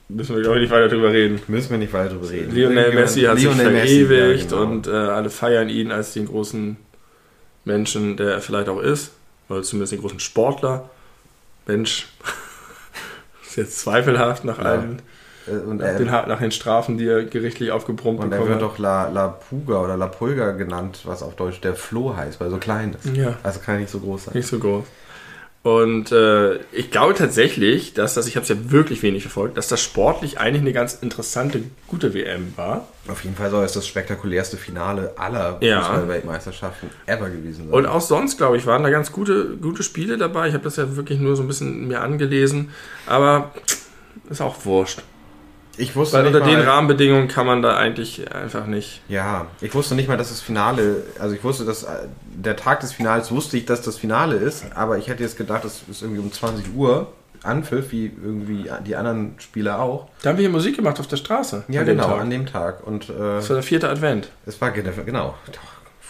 Müssen wir, glaube ich, nicht weiter drüber reden. Müssen wir nicht weiter drüber reden. Lionel Messi hat Lionel sich Messi, verewigt ja, genau. und äh, alle feiern ihn als den großen Menschen, der er vielleicht auch ist. Oder zumindest den großen Sportler. Mensch. ist jetzt zweifelhaft nach Ja. allen, und nach, er, den, nach den Strafen, die er gerichtlich aufgebrummt und er wird hat. doch La, La Puga oder La Pulga genannt, was auf Deutsch der Floh heißt, weil er so klein ist. Ja. Also kann er nicht so groß sein. Nicht so groß. Und äh, ich glaube tatsächlich, dass das, ich habe es ja wirklich wenig verfolgt, dass das sportlich eigentlich eine ganz interessante, gute WM war. Auf jeden Fall soll es das spektakulärste Finale aller Ja. Fußball-Weltmeisterschaften ever gewesen sein. Und auch sonst, glaube ich, waren da ganz gute, gute Spiele dabei. Ich habe das ja wirklich nur so ein bisschen mir angelesen. Aber ist auch wurscht. Ich wusste Weil unter den mal, Rahmenbedingungen kann man da eigentlich einfach nicht. Ja, ich wusste nicht mal, dass das Finale, also ich wusste, dass äh, der Tag des Finals wusste ich, dass das Finale ist, aber ich hätte jetzt gedacht, es ist irgendwie um 20 Uhr Anpfiff, wie irgendwie die anderen Spieler auch. Da haben wir hier Musik gemacht auf der Straße. Ja, an dem genau, Tag. an dem Tag. Und äh, Das war der vierte Advent. es war genau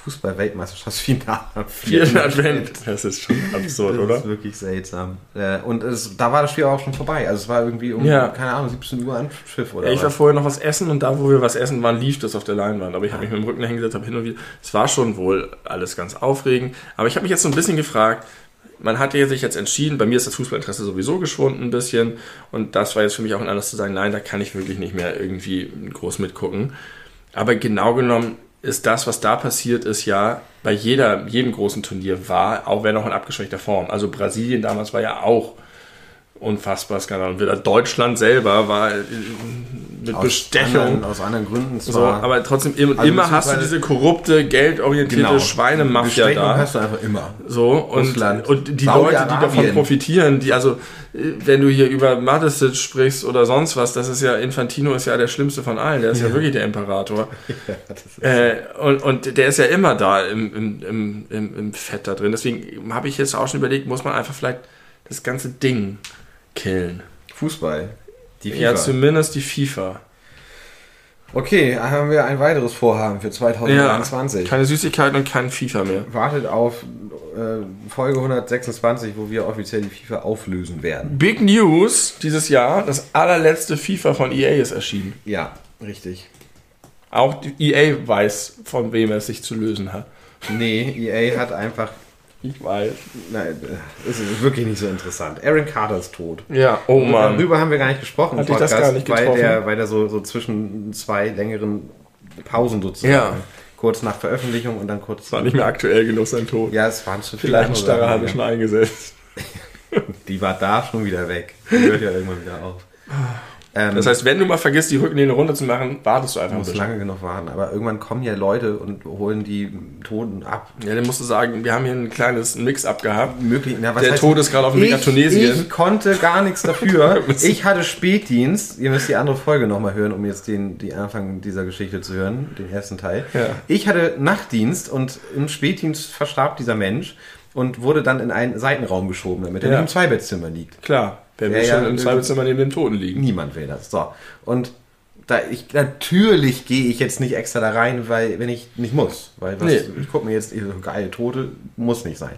Fußball-Weltmeisterschaftsfinale. Vierten Advent. Das ist schon absurd, Das oder? ist wirklich seltsam. Äh, Und es, da war das Spiel auch schon vorbei. Also es war irgendwie um, Ja. keine Ahnung, 17 Uhr Anpfiff oder ich war was. vorher noch was essen und da, wo wir was essen waren, lief das auf der Leinwand. Aber ich habe mich mit dem Rücken hingesetzt, habe hin und wieder. Es war schon wohl alles ganz aufregend. Aber ich habe mich jetzt so ein bisschen gefragt, man hat sich jetzt entschieden, bei mir ist das Fußballinteresse sowieso geschwunden ein bisschen. Und das war jetzt für mich auch ein Anlass zu sagen, nein, da kann ich wirklich nicht mehr irgendwie groß mitgucken. Aber genau genommen ist das, was da passiert ist, ja bei jeder, jedem großen Turnier war, auch wenn auch in abgeschwächter Form. Also Brasilien damals war ja auch unfassbar skandal. Und wieder Deutschland selber war äh, mit Aus Bestechung. Anderen, aus anderen Gründen So, zwar. aber trotzdem im, Also immer hast du diese korrupte, geldorientierte Genau. Schweinemafia Bestechung da. hast du einfach immer. So, und, Russland, und die Leute, die davon profitieren, die, also, äh, wenn du hier über Matisic sprichst oder sonst was, das ist ja, Infantino ist ja der schlimmste von allen, der ist ja, Ja. wirklich der Imperator. ist Äh, und, und der ist ja immer da im, im, im, im, im Fett da drin. Deswegen habe ich jetzt auch schon überlegt, muss man einfach vielleicht das ganze Ding killen. Fußball. Die FIFA. Ja, zumindest die FIFA. okay, haben wir ein weiteres Vorhaben für 2021. Keine Süßigkeiten und kein FIFA mehr. Wartet auf äh, Folge 126, wo wir offiziell die FIFA auflösen werden. Big News dieses Jahr, das allerletzte FIFA von EA ist erschienen. Ja, richtig. Auch die EA weiß, von wem es sich zu lösen hat. Nee, EA hat einfach. Ich weiß. Nein, äh, es ist wirklich nicht so interessant. Aaron Carter ist tot. Ja, oh Mann. Darüber haben wir gar nicht gesprochen Hat dich das gar nicht weil getroffen? der, weil der so, so zwischen zwei längeren Pausen sozusagen. Ja. Kurz nach Veröffentlichung und dann kurz. war nicht mehr aktuell genug sein Tod. Ja, es waren zu viele hatte ja. schon eingesetzt. Die war da schon wieder weg. Die hört ja irgendwann wieder auf. Ähm, Das heißt, wenn du mal vergisst, die Rückenlehne runter zu machen, wartest du einfach man ein muss bisschen. lange genug warten. Aber irgendwann kommen ja Leute und holen die Toten ab. Ja, dann musst du sagen, wir haben hier ein kleines Mix-up gehabt. Möglich, na, Der Tod ist gerade auf dem Weg nach Ich- Tunesien. Ich konnte gar nichts dafür. ich hatte Spätdienst. Ihr müsst die andere Folge nochmal hören, um jetzt den, die Anfang dieser Geschichte zu hören, den ersten Teil. Ja. Ich hatte Nachtdienst und im Spätdienst verstarb dieser Mensch und wurde dann in einen Seitenraum geschoben, damit er Ja. nicht im Zweibettzimmer liegt. Klar, wer will Ja, ja, schon im äh, Zweifelszimmer neben dem Toten liegen? Niemand will das. So. Und da ich natürlich gehe ich jetzt nicht extra da rein, weil wenn ich nicht muss, weil was, Nee. ich gucke mir jetzt so geile Tote muss nicht sein.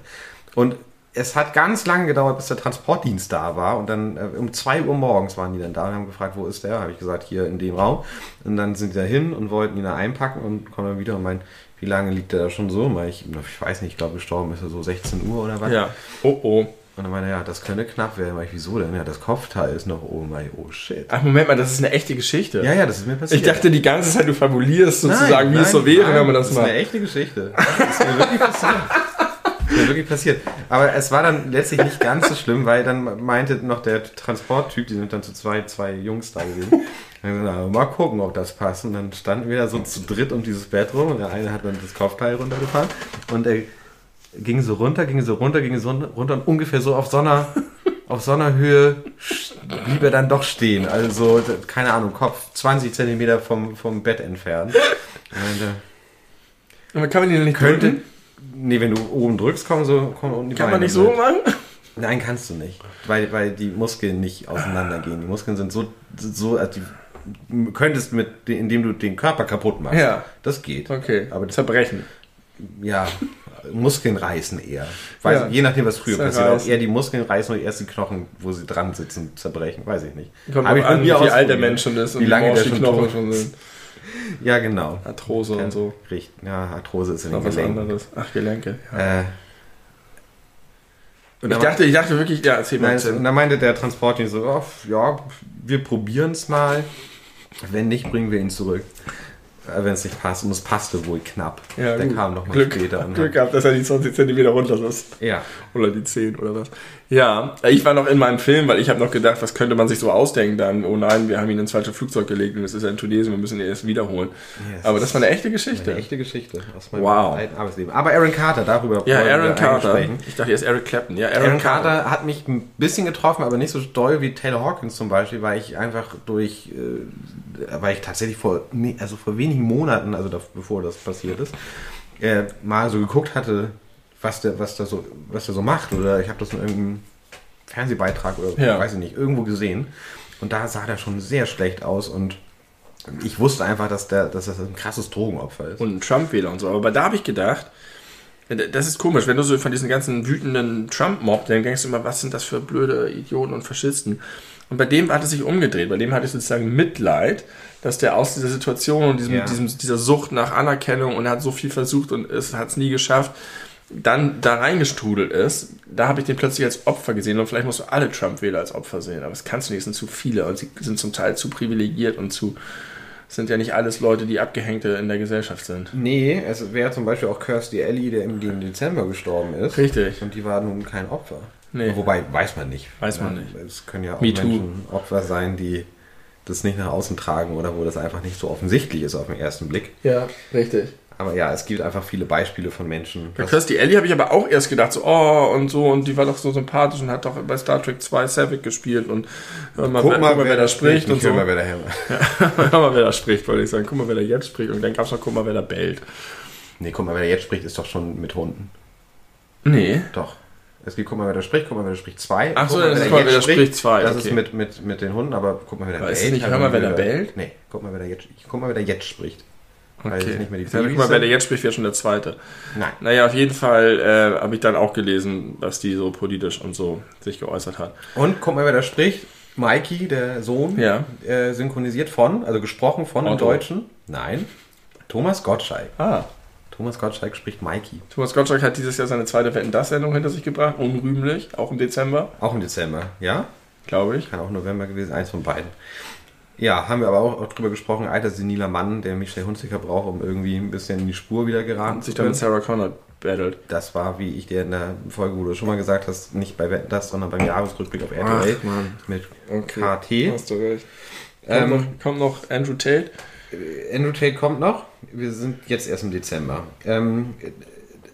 Und es hat ganz lange gedauert, bis der Transportdienst da war und dann äh, um 2 Uhr morgens waren die dann da und haben gefragt, wo ist der? Habe ich gesagt, hier in dem Raum. Und dann sind sie da hin und wollten ihn da einpacken und kommen dann wieder und meinen, wie lange liegt der da schon so? Weil ich, ich weiß nicht, ich glaube gestorben ist er so 16 Uhr oder was. Ja. Oh oh. Und dann meinte er, ja, das könnte knapp werden. Weil ich, wieso denn? Ja, das Kopfteil ist noch oben. Ich, oh shit. Ach, Moment mal, das ist eine echte Geschichte. Ja, ja, das ist mir passiert. Ich dachte die ganze Zeit, du fabulierst sozusagen, wie es so wäre, nein, wenn man das, das macht. ist eine echte Geschichte. Das ist mir wirklich passiert. Das ist mir wirklich passiert. Aber es war dann letztlich nicht ganz so schlimm, weil dann meinte noch der Transporttyp, die sind dann zu zwei, zwei Jungs da gewesen. Dann mal gucken, ob das passt. Und dann standen wir da so zu dritt um dieses Bett rum und der eine hat dann das Kopfteil runtergefahren und er ging so runter, ging so runter, ging so runter und ungefähr so auf so einer, auf so einer Höhe blieb er dann doch stehen. Also, keine Ahnung, Kopf 20 Zentimeter vom, vom Bett entfernt. Und, äh, Aber kann man denn nicht könnte. drücken? Nee, wenn du oben drückst, kommen so kommen unten die Kann man Beine nicht so mit. machen? Nein, kannst du nicht. Weil, weil die Muskeln nicht auseinandergehen. Die Muskeln sind so, so also die, du könntest mit, indem du den Körper kaputt machst. Ja. Das geht. Okay, Aber das, zerbrechen. Ja, Muskeln reißen eher. Weiß, Ja. Je nachdem, was früher passiert. Ob eher die Muskeln reißen oder erst die Knochen, wo sie dran sitzen, zerbrechen. Weiß ich nicht. Kommt Hab ich an, wie alt der. Mensch schon ist und Wie lange der die schon Knochen tot schon sind. Ja, genau. Arthrose und so. Richtig. Ja, Arthrose ist in den was Gelenken. anderes. Ach, Gelenke. Ja. Äh, und Ich dachte, ich dachte wirklich, ja, erzähl mal. Nein, und dann meinte der Transportdienst so, oh, ja, wir probieren es mal. Wenn nicht, bringen wir ihn zurück. Äh, Wenn es nicht passt. Und es passte wohl knapp. Ja, der gut. kam noch mal Glück, später. Und Glück gehabt, dass er die 20 cm runter ist. ja, Oder die 10 oder was. Ja, ich war noch in meinem Film, weil ich habe noch gedacht, was könnte man sich so ausdenken dann? Oh nein, wir haben ihn ins falsche Flugzeug gelegt und es ist ja in Tunesien, wir müssen ihn erst wiederholen. Yes. Aber das war eine echte Geschichte. eine echte Geschichte aus meinem Wow. alten Arbeitsleben. Aber Aaron Carter, darüber Ja, Aaron Carter. sprechen. Ich dachte, er ist Eric Clapton. Ja, Aaron, Aaron Carter. Carter hat mich ein bisschen getroffen, aber nicht so doll wie Taylor Hawkins zum Beispiel, weil ich einfach durch, äh, weil ich tatsächlich vor, also vor wenigen Monaten, also da, bevor das passiert ist, äh, mal so geguckt hatte, was der, was der so, was der so macht, oder ich habe das in irgendeinem Fernsehbeitrag oder Ja. weiß ich nicht, irgendwo gesehen. Und da sah der schon sehr schlecht aus und ich wusste einfach, dass der, dass das ein krasses Drogenopfer ist. und ein Trump-Wähler und so. Aber da habe ich gedacht, das ist komisch, wenn du so von diesen ganzen wütenden Trump-Mob, dann denkst du immer, was sind das für blöde Idioten und Faschisten. Und bei dem hat es sich umgedreht. Bei dem hatte ich sozusagen Mitleid, dass der aus dieser Situation und diesem, Ja. diesem, dieser Sucht nach Anerkennung und er hat so viel versucht und es hat es nie geschafft, dann da reingestrudelt ist. Da habe ich den plötzlich als Opfer gesehen und vielleicht musst du alle Trump-Wähler als Opfer sehen. Aber das kannst du nicht, es sind zu viele und sie sind zum Teil zu privilegiert und zu sind ja nicht alles Leute, die Abgehängte in der Gesellschaft sind. Nee, es wäre zum Beispiel auch Kirstie Alley, der im Dezember gestorben ist. Richtig. Und die war nun kein Opfer. Nee. Wobei, weiß man nicht. Weiß man nicht. Es können ja auch Me too. Menschen Opfer sein, die das nicht nach außen tragen oder wo das einfach nicht so offensichtlich ist auf den ersten Blick. Ja, richtig. Aber ja, es gibt einfach viele Beispiele von Menschen. Bei Kirstie Ellie habe ich aber auch erst gedacht, so, oh, und so, und die war doch so sympathisch und hat doch bei Star Trek 2 Savick gespielt und hör mal, wer, guck mal, wer da spricht und so. hör mal, wer da hämmert. hör mal, wer da spricht, wollte ich sagen. Guck mal, wer da jetzt spricht. Und dann gab es noch, guck mal, wer da bellt. Nee, guck mal, wer da jetzt spricht, ist doch schon mit Hunden. Nee. Doch. Es gibt, guck mal, wer da spricht, guck mal, wer da spricht zwei. Ach so, Guck das ist wer mal, wer da spricht zwei, Das okay. ist mit, mit, mit den Hunden, aber guck mal, wer da ist bellt. es nicht, hör mal, wer da bellt? Nee, guck mal, wer da jetzt, guck mal, wer da jetzt spricht. Okay. nicht mehr die Ich Babys guck mal, wer da sind. jetzt spricht, wäre schon der zweite. Nein. Naja, auf jeden Fall äh, habe ich dann auch gelesen, was die so politisch und so sich geäußert hat. Und guck mal, wer da spricht. Mikey, der Sohn, Ja. äh, synchronisiert von, also gesprochen von im Otto. Deutschen. Nein. Thomas Gottschalk. Ah. Thomas Gottschalk spricht Mikey. Thomas Gottschalk hat dieses Jahr seine zweite Wetten das Sendung hinter sich gebracht, unrühmlich, auch im Dezember, Auch im Dezember, ja? glaube ich. Kann auch November gewesen, eins von beiden. Ja, haben wir aber auch, auch drüber gesprochen, alter seniler Mann, der Michelle Hunziker braucht, um irgendwie ein bisschen in die Spur wieder geraten Und sich dann mit. Sarah Connor battelt. Das war, wie ich dir in der Folge, wo du schon mal gesagt hast, nicht bei das, sondern beim Jahresrückblick auf RTL mit Okay. KT. Hast du recht. Kommt, Ähm, noch, kommt noch Andrew Tate. Andrew Tate kommt noch. Wir sind jetzt erst im Dezember. Ähm,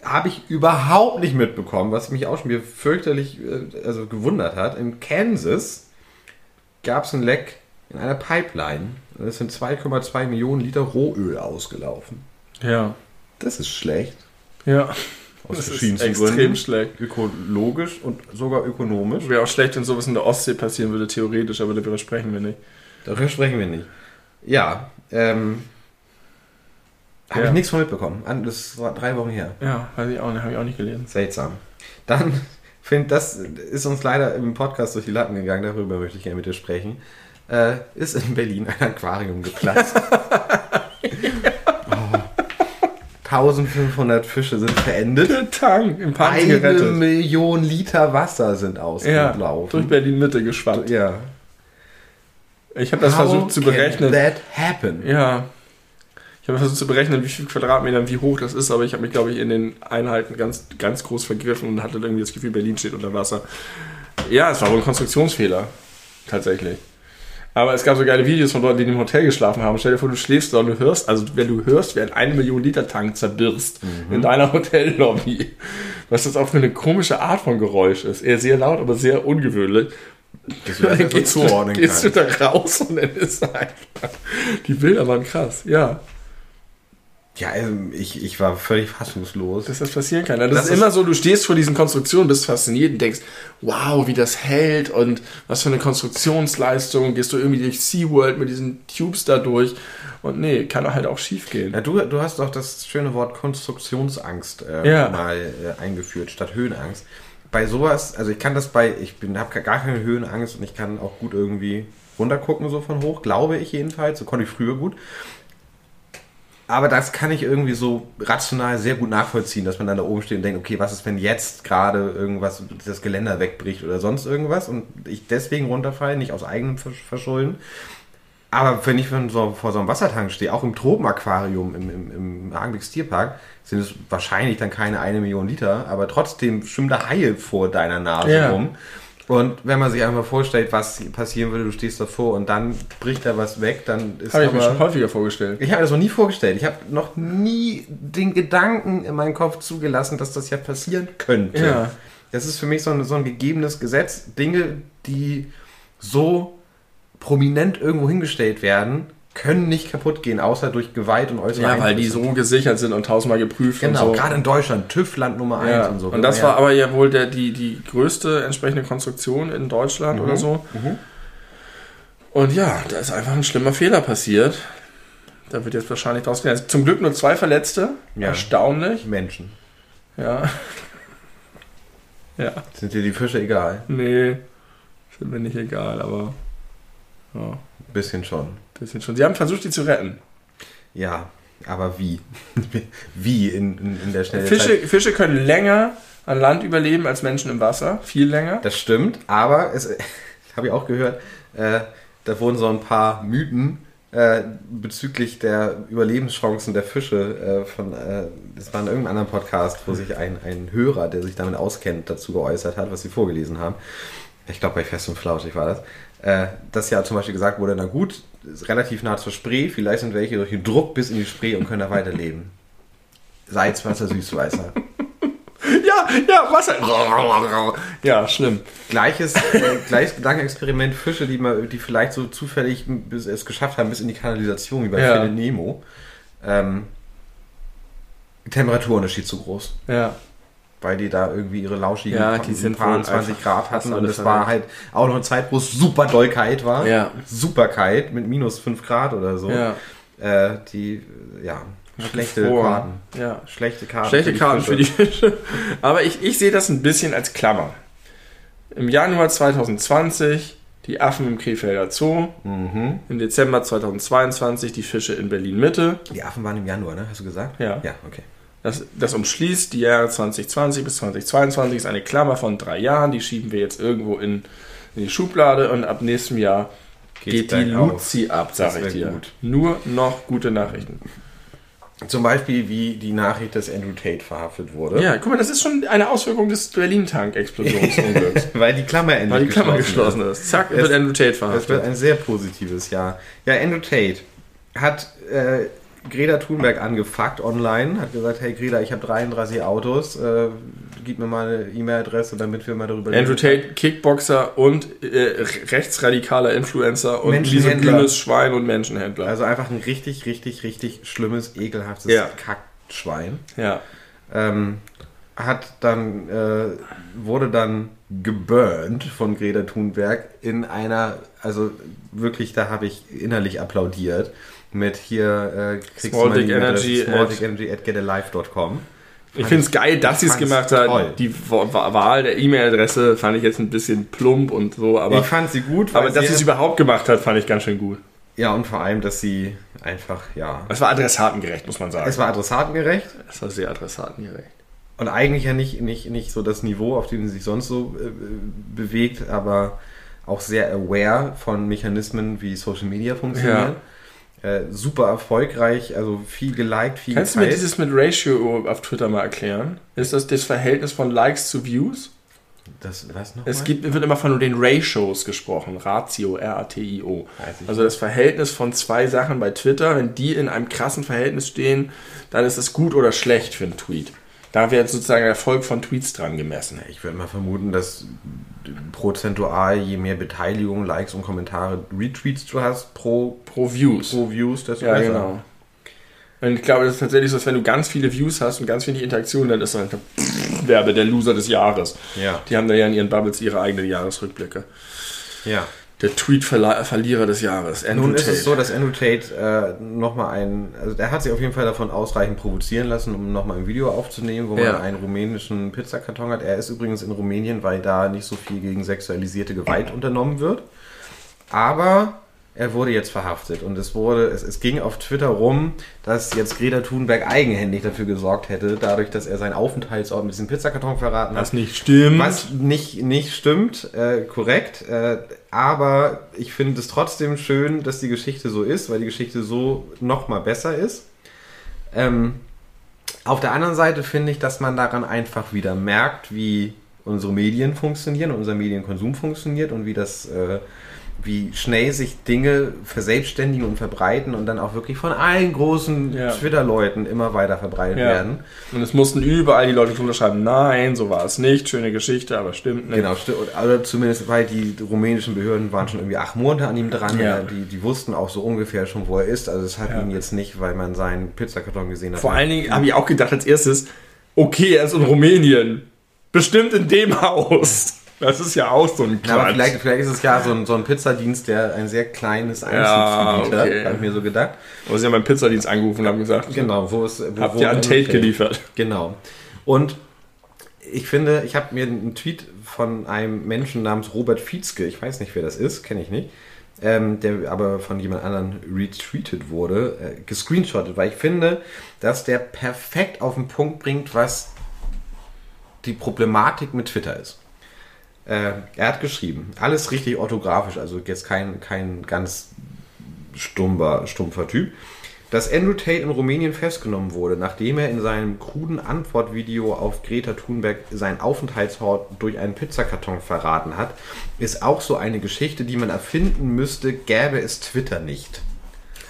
habe ich überhaupt nicht mitbekommen, was mich auch schon wieder fürchterlich äh, also gewundert hat. In Kansas gab es ein Leck in einer Pipeline. Es sind 2,2 Millionen Liter Rohöl ausgelaufen. Ja. Das ist schlecht. Ja. Aus Das ist verschiedensten extrem Gründen. schlecht. Ökologisch und sogar ökonomisch. Wäre auch schlecht, wenn sowas in der Ostsee passieren würde, theoretisch, aber darüber sprechen wir nicht. Darüber sprechen wir nicht. Ja, ähm. Habe Ja. ich nichts von mitbekommen. An- Das war drei Wochen her. Ja, weiß ich auch nicht, habe ich auch nicht gelesen. Seltsam. Dann finde das ist uns leider im Podcast durch die Latten gegangen, darüber möchte ich gerne mit dir sprechen. Äh, ist in Berlin ein Aquarium geplatzt. oh, 1500 Fische sind verendet. Der Tank im Pump Eine gerettet. Million Liter Wasser sind Ja, ausgelaufen. durch Berlin Mitte geschwappt. Ja. Ich habe das versucht zu berechnen. Can that happen? Ja. Ich habe versucht zu berechnen, wie viel Quadratmeter, wie hoch das ist, aber ich habe mich, glaube ich, in den Einheiten ganz, ganz groß vergriffen und hatte irgendwie das Gefühl, Berlin steht unter Wasser. Ja, es war wohl ein Konstruktionsfehler. Tatsächlich. Aber es gab so geile Videos von Leuten, die im Hotel geschlafen haben. Stell dir vor, du schläfst da und du hörst, also wenn du hörst, wie ein 1 Million Liter Tank zerbirst in deiner Hotellobby. Was das auch für eine komische Art von Geräusch ist. Eher sehr laut, aber sehr ungewöhnlich. Das Dann jetzt so gehst, du, zuordnen gehst du da raus und dann ist einfach. Die Bilder waren krass, ja. Ja, also ich, ich war völlig fassungslos. Dass das passieren kann. Das, Das ist ist- immer so, du stehst vor diesen Konstruktionen, bist fasziniert und denkst, wow, wie das hält und was für eine Konstruktionsleistung. Gehst du irgendwie durch SeaWorld mit diesen Tubes da durch. Und nee, kann halt auch schief gehen. Ja, du, du hast doch das schöne Wort Konstruktionsangst äh, Ja. mal äh, eingeführt, statt Höhenangst. Bei sowas, also ich kann das bei, ich bin habe gar keine Höhenangst und ich kann auch gut irgendwie runtergucken, so von hoch, glaube ich jedenfalls. So konnte ich früher gut. Aber das kann ich irgendwie so rational sehr gut nachvollziehen, dass man dann da oben steht und denkt, okay, was ist, wenn jetzt gerade irgendwas, das Geländer wegbricht oder sonst irgendwas und ich deswegen runterfalle, nicht aus eigenem Versch- Verschulden. Aber wenn ich so, vor so einem Wassertank stehe, auch im Tropenaquarium im, im, im Hagenbecks Tierpark, sind es wahrscheinlich dann keine eine Million Liter, aber trotzdem schwimmen da Haie vor deiner Nase Ja. rum. Und wenn man sich einfach vorstellt, was passieren würde, du stehst davor und dann bricht da was weg, dann ist Habe ich mir schon häufiger vorgestellt. ich habe mir das noch nie vorgestellt. Ich habe noch nie den Gedanken in meinem Kopf zugelassen, dass das ja passieren könnte. Ja. Das ist für mich so ein, so ein gegebenes Gesetz. Dinge, die so prominent irgendwo hingestellt werden, können nicht kaputt gehen, außer durch Gewalt und äußere Ja, weil die so gesichert sind und tausendmal geprüft Genau, und so. gerade in Deutschland, TÜV-Land Nummer 1 Ja. und so. Und das Ja. war aber ja wohl der, die, die größte entsprechende Konstruktion in Deutschland Mhm. oder so. Und ja, da ist einfach ein schlimmer Fehler passiert. Da wird jetzt wahrscheinlich draus gelernt. Zum Glück nur zwei Verletzte. Ja. Erstaunlich. Menschen. Ja. Ja. Sind dir die Fische egal? Nee. Sind mir nicht egal, aber. Ja, Ein bisschen schon. Bisschen schon. Sie haben versucht, die zu retten. Ja, aber wie? wie in, in, in der schnellen Fische, Zeit? Fische können länger an Land überleben als Menschen im Wasser. Viel länger. Das stimmt, aber es habe ich auch gehört, äh, da wurden so ein paar Mythen äh, bezüglich der Überlebenschancen der Fische äh, von, äh, das war in irgendeinem anderen Podcast, wo sich ein, ein Hörer, der sich damit auskennt, dazu geäußert hat, was sie vorgelesen haben. Ich glaube, bei Fest und Flauschig war das. Äh, dass ja zum Beispiel gesagt wurde, na gut, relativ nah zur Spree, vielleicht sind welche durch den Druck bis in die Spree und können da weiterleben. Salzwasser, Süßwasser. Ja, ja, Wasser. Ja, schlimm. Gleiches, äh, gleiches Gedankenexperiment, Fische, die, mal, die vielleicht so zufällig bis, es geschafft haben, bis in die Kanalisation, wie bei Ja. Nemo. Ähm, Temperaturunterschied zu groß. Ja. Weil die da irgendwie ihre lauschigen Ja, die sind paar wohl 20 einfach Grad hatten und es war halt auch noch eine Zeit, wo es super doll kalt war. Ja. Super kalt mit minus 5 Grad oder so. Ja. Äh, die, ja, schlechte. Karten. Ja. Schlechte Karten. Schlechte Karten für die Fische. Aber ich, ich sehe das ein bisschen als Klammer. Im Januar 2020 die Affen im Krefelder Zoo. Mhm. Im Dezember 2022 die Fische in Berlin Mitte. Die Affen waren im Januar, ne? Hast du gesagt? Ja. Ja, okay. Das, das umschließt die Jahre 2020 bis 2022. Ist eine Klammer von drei Jahren. Die schieben wir jetzt irgendwo in, in die Schublade und ab nächstem Jahr Geht's geht die. Luzi ab, Das sag ich dir. gut. Nur noch gute Nachrichten. Zum Beispiel, wie die Nachricht, dass Andrew Tate verhaftet wurde. Ja, guck mal, das ist schon eine Auswirkung des Berlin-Tank-Explosionsunglücks. Weil die Klammer endlich Weil die Klammer geschlossen ist. Zack, Es- wird Andrew Tate Es wird verhaftet. ein sehr positives Jahr. Ja, Andrew Tate hat äh, Greta Thunberg angefuckt online, hat gesagt, hey Greta, ich habe 33 Autos, äh, gib mir mal eine E-Mail-Adresse, damit wir mal darüber Andrew Tate, Kickboxer und äh, rechtsradikaler Influencer und misogynes Schwein und Menschenhändler. Also einfach ein richtig, richtig, richtig schlimmes, ekelhaftes Ja. Kackschwein. ja. ähm, hat dann äh, wurde dann geburnt von Greta Thunberg in einer, also wirklich, da habe ich innerlich applaudiert mit hier äh, kriegst Small Dick Energy small at- energy at getalive.com. Ich finde es geil, dass sie es gemacht hat. toll. Die Wa- Wa- Wahl der E-Mail-Adresse fand ich jetzt ein bisschen plump und so, aber, ich fand sie gut, aber dass sie es überhaupt gemacht hat, fand ich ganz schön gut. Ja, und vor allem, dass sie einfach, ja. Es war adressatengerecht, muss man sagen. Es war adressatengerecht. Es war sehr adressatengerecht. Und eigentlich ja nicht, nicht, nicht so das Niveau, auf dem sie sich sonst so äh, bewegt, aber auch sehr aware von Mechanismen, wie Social Media funktionieren. Äh, super erfolgreich, also viel geliked, viel Kannst du mir geteilt. dieses mit Ratio auf Twitter mal erklären? Ist das das Verhältnis von Likes zu Views? Das, was noch Es gibt, wird immer von den Ratios gesprochen. Ratio, R-A-T-I-O. Also das Verhältnis von zwei Sachen bei Twitter, wenn die in einem krassen Verhältnis stehen, dann ist es gut oder schlecht für einen Tweet. Da wird sozusagen der Erfolg von Tweets dran gemessen. Ich würde mal vermuten, dass prozentual, je mehr Beteiligung, Likes und Kommentare, Retweets du hast pro, Pro Views. pro Views, desto Ja, besser. genau. Und ich glaube, das ist tatsächlich so, dass wenn du ganz viele Views hast und ganz wenig Interaktion, dann ist der Werbe der Loser des Jahres. Ja, Die haben da ja in ihren Bubbles ihre eigenen Jahresrückblicke. ja. Der Tweet-Verlierer des Jahres. Andrew Nun ist Tate. es so, dass Andrew Tate äh, nochmal ein, also der hat sich auf jeden Fall davon ausreichend provozieren lassen, um nochmal ein Video aufzunehmen, wo Ja. man einen rumänischen Pizzakarton hat. Er ist übrigens in Rumänien, weil da nicht so viel gegen sexualisierte Gewalt unternommen wird. Aber er wurde jetzt verhaftet und es wurde, es, es ging auf Twitter rum, dass jetzt Greta Thunberg eigenhändig dafür gesorgt hätte, dadurch, dass er seinen Aufenthaltsort mit diesem Pizzakarton verraten hat. Was nicht stimmt. Was nicht, nicht stimmt, äh, korrekt. Äh, aber ich finde es trotzdem schön, dass die Geschichte so ist, weil die Geschichte so noch mal besser ist. Ähm, auf der anderen Seite finde ich, dass man daran einfach wieder merkt, wie unsere Medien funktionieren, unser Medienkonsum funktioniert und wie das, äh, wie schnell sich Dinge verselbstständigen und verbreiten und dann auch wirklich von allen großen Ja. Twitter-Leuten immer weiter verbreitet Ja. werden. Und es mussten überall die Leute drunter schreiben, nein, so war es nicht, schöne Geschichte, aber stimmt nicht. Genau, sti- oder zumindest, weil die rumänischen Behörden waren schon irgendwie acht Monate an ihm dran. Ja. Die, die wussten auch so ungefähr schon, wo er ist. Also es hat ihn jetzt nicht, weil man seinen Pizzakarton gesehen hat. Vor allen Dingen habe ich auch gedacht als erstes, okay, er ist in Rumänien. Bestimmt in dem Haus. Das ist ja auch so ein Na, aber Quatsch. vielleicht, vielleicht ist es ja so ein, so ein Pizzadienst, der ein sehr kleines Ja, Einzugsgebiet hat, okay. habe ich mir so gedacht. Aber sie haben beim Pizzadienst angerufen und haben gesagt, Genau, wo es wo habt wo- ihr an Tate geliefert? Genau. Und ich finde, ich habe mir einen Tweet von einem Menschen namens Robert Fietzke, ich weiß nicht, wer das ist, kenne ich nicht, ähm, der aber von jemand anderem retweetet wurde, äh, gescreenshottet, weil ich finde, dass der perfekt auf den Punkt bringt, was die Problematik mit Twitter ist. Äh, er hat geschrieben, alles richtig orthografisch, also jetzt kein, kein ganz stumper, stumpfer Typ, dass Andrew Tate in Rumänien festgenommen wurde, nachdem er in seinem kruden Antwortvideo auf Greta Thunberg seinen Aufenthaltsort durch einen Pizzakarton verraten hat, ist auch so eine Geschichte, die man erfinden müsste, gäbe es Twitter nicht.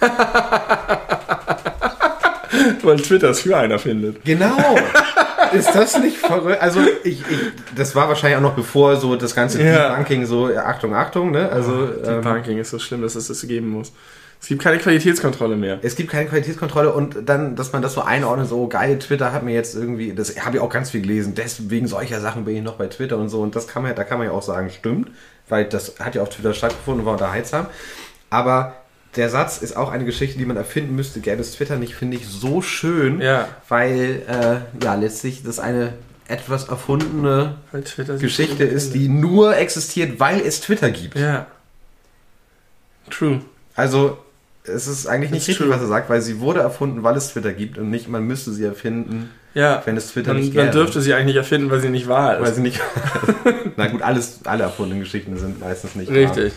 Weil Twitter es für einer findet. Genau. Ist das nicht verrückt? Also ich, ich, das war wahrscheinlich auch noch bevor so das ganze Ja. Debunking so ja, Achtung Achtung ne also Die ähm, Banking ist so schlimm, dass es das geben muss. Es gibt keine Qualitätskontrolle mehr. Es gibt keine Qualitätskontrolle und dann, dass man das so einordnet, so geil, Twitter hat mir jetzt irgendwie, das habe ich auch ganz viel gelesen, deswegen solcher Sachen bin ich noch bei Twitter und so und das kann man, da kann man ja auch sagen, stimmt, weil das hat ja auf Twitter stattgefunden und war unterhaltsam. Aber der Satz ist auch eine Geschichte, die man erfinden müsste, gäbe es Twitter nicht, finde ich so schön, Ja. weil äh, ja letztlich das eine etwas erfundene Weil Geschichte ist, die nur existiert, weil es Twitter gibt. Ja. True. Also, es ist eigentlich nicht richtig, was er sagt, weil sie wurde erfunden, weil es Twitter gibt und nicht, man müsste sie erfinden, Ja. wenn es Twitter Man, nicht man gäbe. dürfte sie eigentlich nicht erfinden, weil sie nicht wahr Weil ist. sie nicht. Na gut, alles, alle erfundenen Geschichten sind meistens nicht Richtig.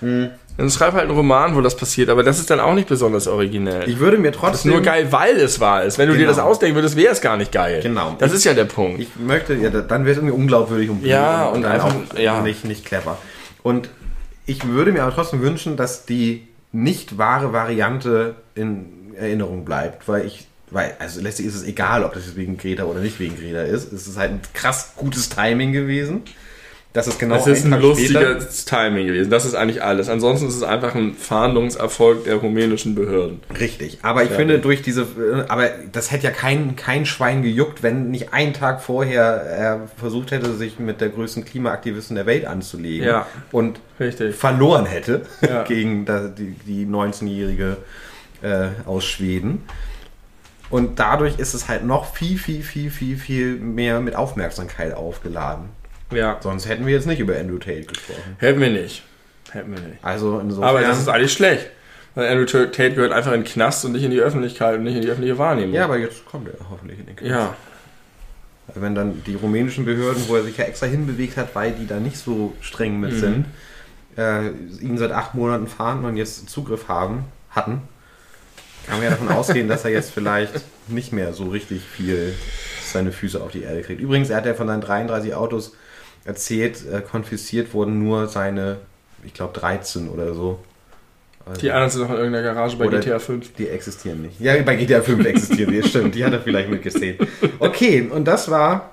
Hm. Dann schreib halt einen Roman, wo das passiert, aber das ist dann auch nicht besonders originell. Ich würde mir das ist trotzdem. nur geil, weil es wahr ist. Wenn du dir Genau. das ausdenken würdest, wäre es gar nicht geil. Genau. Das ist ja der Punkt. Ich möchte, ja, dann wäre es irgendwie unglaubwürdig und, Ja, und, und einfach- ja. nicht, nicht clever. Und ich würde mir aber trotzdem wünschen, dass die nicht wahre Variante in Erinnerung bleibt, weil ich, weil, also letztlich ist es egal, ob das jetzt wegen Greta oder nicht wegen Greta ist. Es ist halt ein krass gutes Timing gewesen. Das ist genau Das ist ein lustiges Timing gewesen. Das ist eigentlich alles. Ansonsten ist es einfach ein Fahndungserfolg der rumänischen Behörden. Richtig, aber ich Ja. finde durch diese, äh, aber das hätte ja kein, kein Schwein gejuckt, wenn nicht einen Tag vorher er versucht hätte, sich mit der größten Klimaaktivistin der Welt anzulegen Ja. und Richtig. verloren hätte Ja. gegen die, die 19-Jährige äh, aus Schweden. Und dadurch ist es halt noch viel, viel, viel, viel, viel mehr mit Aufmerksamkeit aufgeladen. Ja. Sonst hätten wir jetzt nicht über Andrew Tate gesprochen. Hätten wir nicht. Hätten wir nicht. Also insofern. Aber das ist eigentlich schlecht. Weil Andrew Tate gehört einfach in den Knast und nicht in die Öffentlichkeit und nicht in die öffentliche Wahrnehmung. Ja, aber jetzt kommt er hoffentlich in den Knast. Ja. Wenn dann die rumänischen Behörden, wo er sich ja extra hinbewegt hat, weil die da nicht so streng mit Mhm. sind, äh, ihn seit acht Monaten fahren und jetzt Zugriff haben, hatten, kann man ja davon ausgehen, dass er jetzt vielleicht nicht mehr so richtig viel seine Füße auf die Erde kriegt. Übrigens, er hat ja von seinen 33 Autos erzählt, äh, konfisziert wurden nur seine, ich glaube, 13 oder so. Also, Die anderen sind noch in irgendeiner Garage bei GTA 5. die existieren nicht. Ja, bei GTA 5 existieren die, stimmt. Die hat er vielleicht mitgesehen. Okay, und das war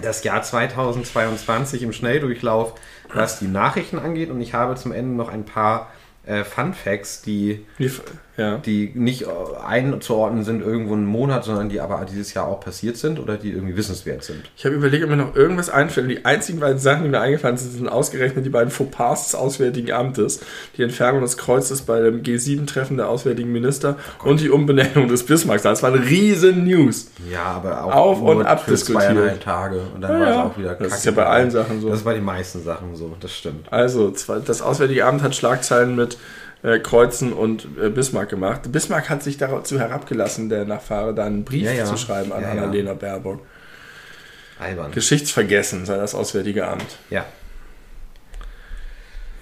das Jahr 2022 im Schnelldurchlauf, was die Nachrichten angeht. Und ich habe zum Ende noch ein paar äh, Fun Facts, die, Wie, ja. die nicht einzuordnen sind irgendwo einen Monat, sondern die aber dieses Jahr auch passiert sind oder die irgendwie wissenswert sind. Ich habe überlegt, ob mir noch irgendwas einfällt. Die einzigen beiden Sachen, die mir eingefallen sind, sind ausgerechnet die beiden Fauxpas des Auswärtigen Amtes, die Entfernung des Kreuzes bei dem G7-Treffen der Auswärtigen Minister und die Umbenennung des Bismarcks. Das war eine riesen News. Ja, aber auch Auf und ab für diskutiert. zweieinhalb Tage und dann Ja, war es auch wieder Das ist ja bei allen Sachen so. Das ist bei den meisten Sachen so, das stimmt. Also, das Auswärtige Amt hat Schlagzeilen mit äh, Kreuzen und äh, Bismarck gemacht. Bismarck hat sich dazu herabgelassen, der Nachfahre da einen Brief Ja, ja. zu schreiben an ja. Annalena Baerbock. Albern. Geschichtsvergessen sei das Auswärtige Amt. Ja.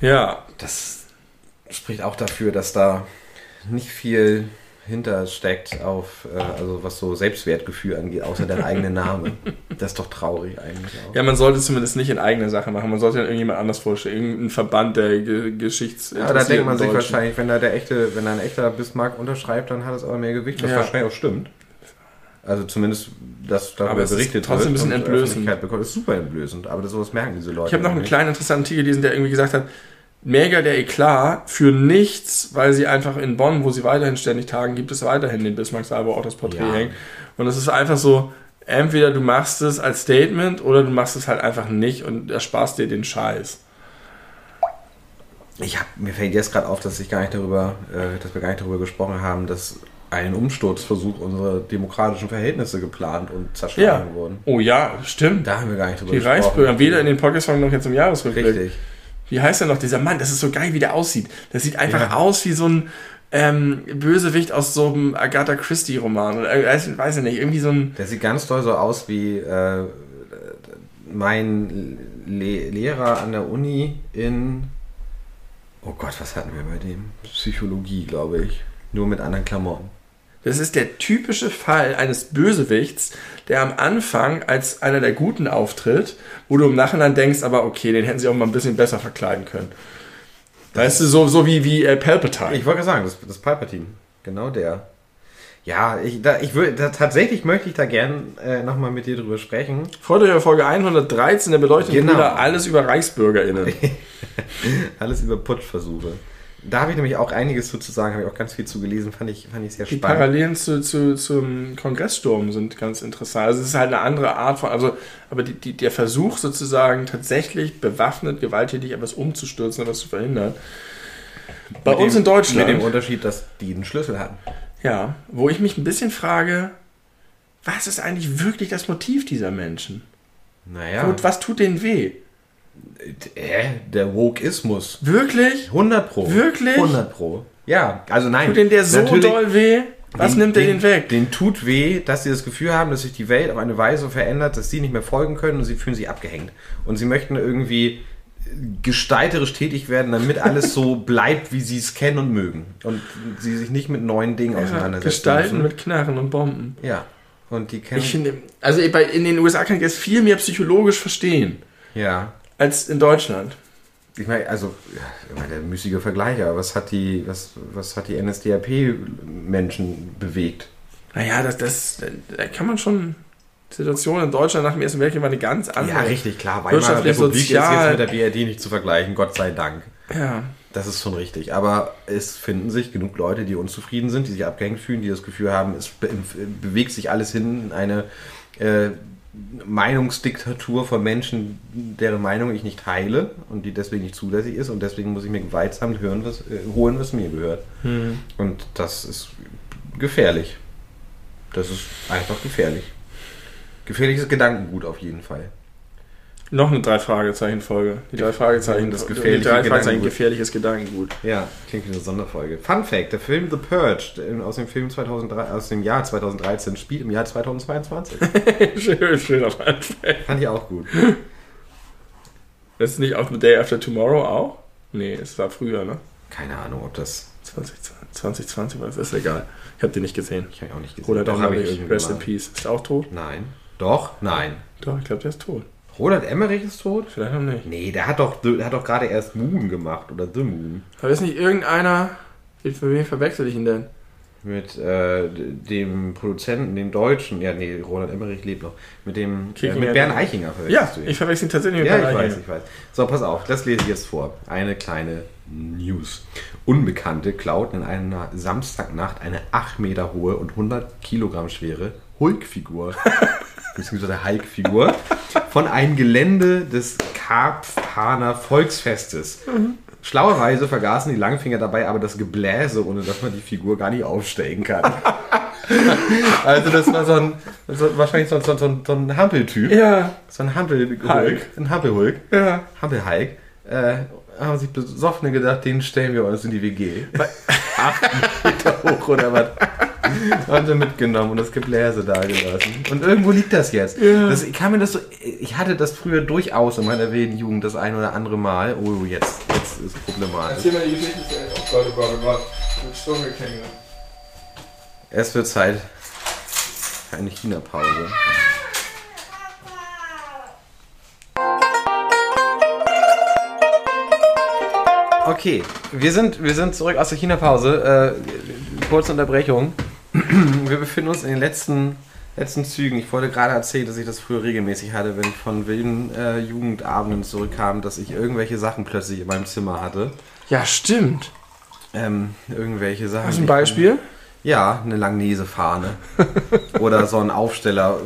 Ja, Das spricht auch dafür, dass da nicht viel hintersteckt auf, äh, also was so Selbstwertgefühl angeht, außer dein eigener Name. Das ist doch traurig eigentlich auch. Ja, man sollte zumindest nicht in eigene Sache machen. Man sollte dann irgendjemand anders vorstellen. Irgendein Verband der Ge Geschichts. Ja, da denkt man sich wahrscheinlich, wenn da der echte, wenn da ein echter Bismarck unterschreibt, dann hat es aber mehr Gewicht, was Ja. wahrscheinlich auch stimmt. Also zumindest, dass darüber Aber es ist berichtet trotzdem ein bisschen entblößend. Bekommt. Das ist super entblößend, aber das, sowas merken diese Leute. Ich habe noch einen kleinen interessanten Artikel gelesen, der irgendwie gesagt hat, mega der Eklat für nichts, weil sie einfach in Bonn, wo sie weiterhin ständig tagen, gibt es weiterhin den Bismarck-Saal, wo auch das Porträt Ja. hängt. Und es ist einfach so, entweder du machst es als Statement oder du machst es halt einfach nicht und ersparst dir den Scheiß. Ich hab, mir fällt jetzt gerade auf, dass ich gar nicht darüber, äh, dass wir gar nicht darüber gesprochen haben, dass ein Umsturzversuch unserer demokratischen Verhältnisse geplant und zerschlagen Ja. wurden. Oh ja, stimmt. Da haben wir gar nicht drüber Die gesprochen. Reichsbürger, weder in den Podcast-Folgen noch jetzt im Jahresrückblick. Richtig. Wie heißt er noch, dieser Mann? Das ist so geil, wie der aussieht. Das sieht einfach Ja. aus wie so ein ähm, Bösewicht aus so einem Agatha Christie-Roman. Oder äh, weiß, ich nicht, irgendwie so ein. Der sieht ganz doll so aus wie äh, mein Le Lehrer an der Uni in. Oh Gott, was hatten wir bei dem? Psychologie, glaube ich. Nur mit anderen Klamotten. Das ist der typische Fall eines Bösewichts, der am Anfang als einer der Guten auftritt, wo du im Nachhinein denkst, aber okay, den hätten sie auch mal ein bisschen besser verkleiden können. Weißt du, so, so wie, wie äh, Palpatine. Ich wollte gerade sagen, das, das Palpatine. Genau der. Ja, ich, da, ich würde, da, tatsächlich möchte ich da gern äh, nochmal mit dir drüber sprechen. Freut euch auf Folge 113 der beleuchteten Genau. Alles über ReichsbürgerInnen. Alles über Putschversuche. Da habe ich nämlich auch einiges zu, sagen, habe ich auch ganz viel zu gelesen, fand ich, fand ich sehr Die spannend. Parallelen zu, zu, zum Kongresssturm sind ganz interessant. Also es ist halt eine andere Art von, also, aber die, die, der Versuch sozusagen tatsächlich bewaffnet, gewalttätig etwas umzustürzen, etwas zu verhindern. Bei Mit uns dem- in Deutschland. Mit dem Unterschied, dass die einen Schlüssel hatten. Ja, wo ich mich ein bisschen frage, was ist eigentlich wirklich das Motiv dieser Menschen? Naja, Gut, was tut denen weh? Äh, der Wokeismus. Wirklich? 100 pro. Wirklich? 100 pro. Ja, also nein. Tut denen der so doll weh? Was Den- nimmt der den, den weg? Den tut weh, dass sie das Gefühl haben, dass sich die Welt auf eine Weise verändert, dass sie nicht mehr folgen können und sie fühlen sich abgehängt. Und sie möchten irgendwie gestalterisch tätig werden, damit alles so bleibt, wie sie es kennen und mögen. Und sie sich nicht mit neuen Dingen Ja, auseinandersetzen Gestalten müssen. mit Knarren und Bomben. Ja. Und die kennen. Ich finde, also bei, in den USA kann ich das viel mehr psychologisch verstehen ja. Als in Deutschland. Ich meine, also, ich meine, der müßige Vergleich, aber was hat die, was, was hat die NSDAP-Menschen bewegt? Naja, das, das, da kann man schon. Situation in Deutschland nach dem Ersten Weltkrieg war eine ganz andere. Ja, richtig, klar. Weimarer Republik ist sozial. jetzt mit der BRD nicht zu vergleichen, Gott sei Dank. Ja. Das ist schon richtig. Aber es finden sich genug Leute, die unzufrieden sind, die sich abgehängt fühlen, die das Gefühl haben, es be bewegt sich alles hin in eine äh, Meinungsdiktatur von Menschen, deren Meinung ich nicht teile und die deswegen nicht zulässig ist. Und deswegen muss ich mir gewaltsam hören, was, äh, holen, was mir gehört. Hm. Und das ist gefährlich. Das ist einfach gefährlich. Gefährliches Gedankengut auf jeden Fall. Noch eine Drei-Fragezeichen-Folge. Die drei Fragezeichen, Das die gefährliche drei Fragezeichen, Gedankengut. gefährliches Gedankengut. Ja, klingt wie eine Sonderfolge. Fun Fact: Der Film The Purge aus dem Film 2003, aus dem Jahr 2013 spielt im Jahr 2022. schön, schön auf Anfang. Fand ich auch gut. Das ist nicht auch The Day After Tomorrow auch? Nee, es war früher, ne? Keine Ahnung, ob das. 2020, 2020 war es, ist egal. Ich habe den nicht gesehen. Ich habe ihn auch nicht gesehen. Roland Doch, habe ich Rest in. Peace. Ist er auch tot? Nein. Doch? Nein. Doch, ich glaube, der ist tot. Roland Emmerich ist tot? Vielleicht auch nicht. Nee, der hat doch, der hat doch gerade erst Moon gemacht oder The Moon. Aber ist nicht irgendeiner. Für wen verwechsel ich ihn denn? Mit äh, dem Produzenten, dem Deutschen. Ja, nee, Roland Emmerich lebt noch. Mit dem. Äh, mit Bernd Eichinger verwechselst Ja, du ihn. ich verwechsel ihn tatsächlich mit Ja, Bernd ich weiß, Eichinger. ich weiß. So, pass auf, das lese ich jetzt vor. Eine kleine News. Unbekannte klauten in einer Samstagnacht eine 8 Meter hohe und 100 Kilogramm schwere Hulk-Figur, beziehungsweise Hulk-Figur, von einem Gelände des Karpfhahner Volksfestes. Schlauerweise vergaßen die Langfinger dabei aber das Gebläse, ohne dass man die Figur gar nicht aufsteigen kann. also das war so ein, so, wahrscheinlich so, so, so, so ein Hampeltyp. Ja, So ein Hampel-Hulk. Hulk. Ein Hampel-Hulk. ja. Hampel-Hulk. Äh, haben sich Besoffene gedacht, den stellen wir uns in die WG. Acht Meter hoch oder was. Haben sie mitgenommen und das Gebläse da gelassen. Und irgendwo liegt das jetzt. Ja. Das, ich kann mir das so, ich hatte das früher durchaus in meiner wilden Jugend das ein oder andere Mal. Oh, jetzt, jetzt ist es problematisch. Erzähl mal die Geschichte. Oh Gott, oh Gott, oh Gott. Mit Stundenklänge. Es wird Zeit für eine China-Pause. Okay, wir sind, wir sind zurück aus der China-Pause. Äh, kurze Unterbrechung. Wir befinden uns in den letzten, letzten Zügen. Ich wollte gerade erzählen, dass ich das früher regelmäßig hatte, wenn ich von wilden äh, Jugendabenden zurückkam, dass ich irgendwelche Sachen plötzlich in meinem Zimmer hatte. Ja, stimmt. Ähm, irgendwelche Sachen. Hast du ein Beispiel? Ja, eine Langnese-Fahne. Oder so ein Aufsteller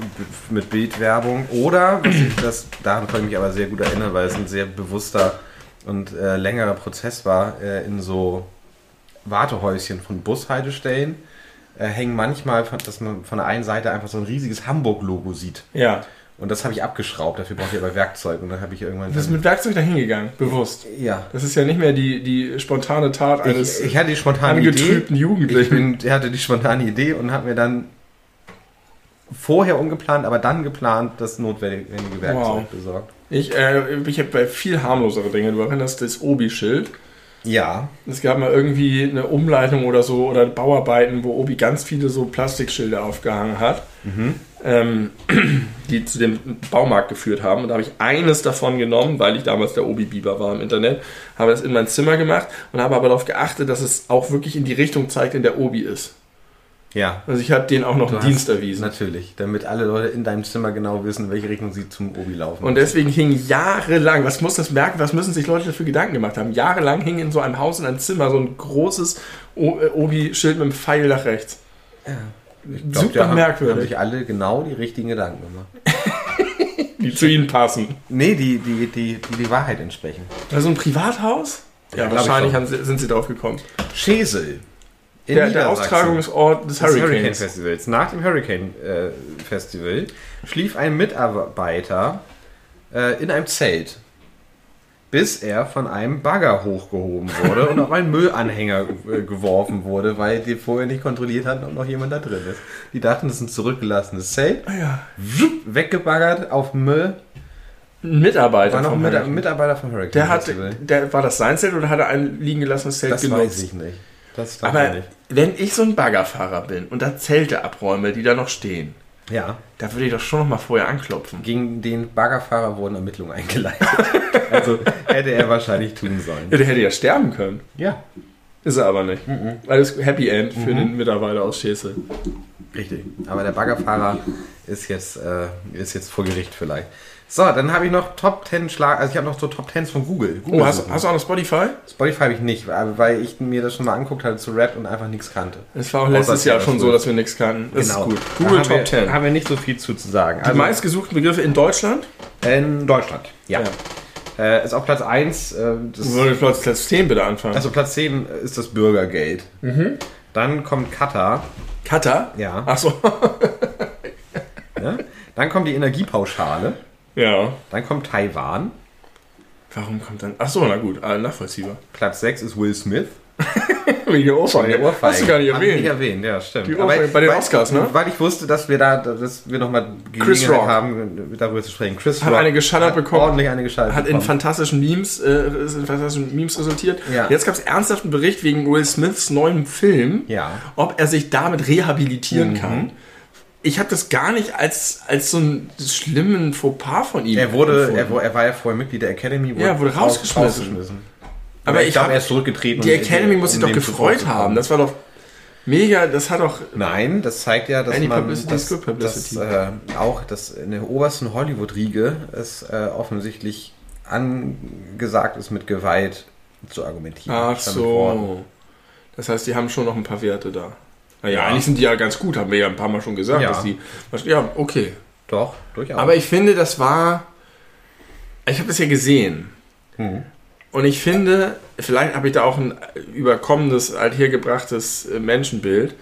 mit Bildwerbung. Oder, was ich, das, daran kann ich mich aber sehr gut erinnern, weil es ein sehr bewusster und äh, längerer Prozess war, äh, in so Wartehäuschen von Bushaltestellen äh, hängen manchmal, von- dass man von der einen Seite einfach so ein riesiges Hamburg-Logo sieht. Ja. Und das habe ich abgeschraubt, dafür brauche ich aber Werkzeug. Und dann habe ich irgendwann... Du bist mit Werkzeug da hingegangen, bewusst. ja. Das ist ja nicht mehr die, die spontane Tat eines Ich, ich hatte die spontane Idee. angetrübten Ich Jugendlichen. bin, hatte die spontane Idee und habe mir dann vorher ungeplant, aber dann geplant das notwendige Werkzeug Wow. besorgt. Ich, äh, ich habe bei viel harmlosere Dinge. Du erinnerst das Obi-Schild. Ja, Es gab mal irgendwie eine Umleitung oder so oder Bauarbeiten, wo Obi ganz viele so Plastikschilder aufgehangen hat, ähm, die zu dem Baumarkt geführt haben. Und da habe ich eines davon genommen, weil ich damals der Obi-Biber war im Internet, habe das in mein Zimmer gemacht und habe aber darauf geachtet, dass es auch wirklich in die Richtung zeigt, in der Obi ist. Ja. Also ich habe denen auch noch einen Dienst erwiesen. Natürlich, damit alle Leute in deinem Zimmer genau wissen, in welche Richtung sie zum Obi laufen. Und deswegen hing jahrelang, was muss das merken, was müssen sich Leute dafür Gedanken gemacht haben? Jahrelang hing in so einem Haus, in einem Zimmer, so ein großes äh, Obi-Schild mit einem Pfeil nach rechts. Ich glaub, Super haben- Haben merkwürdig, sich alle genau die richtigen Gedanken gemacht. die zu ihnen passen. Nee, die die, die, die, die Wahrheit entsprechen. Also ein Privathaus? Ja, Ja, wahrscheinlich haben sie, sind sie drauf gekommen. Schesel. In Der, der. Austragungsort des des Hurricane. Festivals. Nach dem Hurricane äh, Festival schlief ein Mitarbeiter äh, in einem Zelt, bis er von einem Bagger hochgehoben wurde und auf einen Müllanhänger äh, geworfen wurde, weil die vorher nicht kontrolliert hatten, ob noch jemand da drin ist. Die dachten, das ist ein zurückgelassenes Zelt, Ah ja. weggebaggert auf Müll. Ein Mitarbeiter War noch ein Hurricane. Mitarbeiter vom Hurricane Der hat, Festival. der, war das sein Zelt oder hat er ein liegen gelassenes Zelt Das genutzt? weiß ich nicht. Das Aber nicht. Wenn ich so ein Baggerfahrer bin und da Zelte abräume, die da noch stehen, Ja. da würde ich doch schon noch mal vorher anklopfen. Gegen den Baggerfahrer wurden Ermittlungen eingeleitet. also hätte er wahrscheinlich tun sollen. Ja, der hätte ja sterben können. Ja, Ist er aber nicht. Alles Happy End für den Mitarbeiter aus Schesel. richtig. Aber der Baggerfahrer ist jetzt, äh, ist jetzt vor Gericht vielleicht. So, dann habe ich noch Top 10 Schlag. Also ich habe noch so Top 10s von Google. Google Oh, hast, hast du auch noch Spotify? Spotify habe ich nicht, weil ich mir das schon mal anguckt hatte zu Rap und einfach nichts kannte. Es war auch letztes Jahr schon so, dass wir nichts kannten. Das ist gut. Da Google Top wir, 10. Haben wir nicht so viel zu, zu sagen. Die meistgesuchten Begriffe in Deutschland? in Deutschland. Ja. Äh, ist auf Platz 1. Äh, das, wir Platz, Platz 10 bitte anfangen? also Platz 10 ist das Bürgergeld. Dann kommt Katar. Katar? Ja. Ach so. Ja? Dann kommt die Energiepauschale. Ja. Dann kommt Taiwan. Warum kommt dann. Achso, na gut, ah, nachvollziehbar. Platz 6 ist Will Smith. Wegen der Ohrfeige. Der Ohrfeige. Hast du gar nicht erwähnt. nicht erwähnt, ja, stimmt. Ohrfeige bei den Oscars, ne? Weil ich wusste, dass wir da, dass wir nochmal Gelegenheit haben, darüber zu sprechen. Chris Hat Rock eine geschallert hat bekommen. Ordentlich eine geschallert Hat in bekommen. fantastischen Memes, äh, in fantastischen Memes resultiert. Ja. Jetzt gab es ernsthaften Bericht wegen Will Smiths neuem Film, Ja. ob er sich damit rehabilitieren Mhm. kann. Ich habe das gar nicht als, als so einen schlimmen Fauxpas von ihm Er wurde, er, er war ja vorher Mitglied der Academy. Ja, wurde raus- rausgeschmissen. Aber ich ich glaube, er ist zurückgetreten. Die Academy muss sich um doch gefreut haben. Das war doch mega, das hat doch. Nein, das zeigt ja, dass Any man dass, dass, äh, auch dass in der obersten Hollywood-Riege es äh, offensichtlich angesagt ist, mit Gewalt zu argumentieren. Ach so. Das heißt, die haben schon noch ein paar Werte da. Naja, Ja. eigentlich sind die ja ganz gut, haben wir ja ein paar Mal schon gesagt, Ja. dass die. Ja, okay. Doch, durchaus. Aber ich finde, das war. Ich habe das ja gesehen. Hm. Und ich finde, vielleicht habe ich da auch ein überkommenes, althergebrachtes äh, Menschenbild.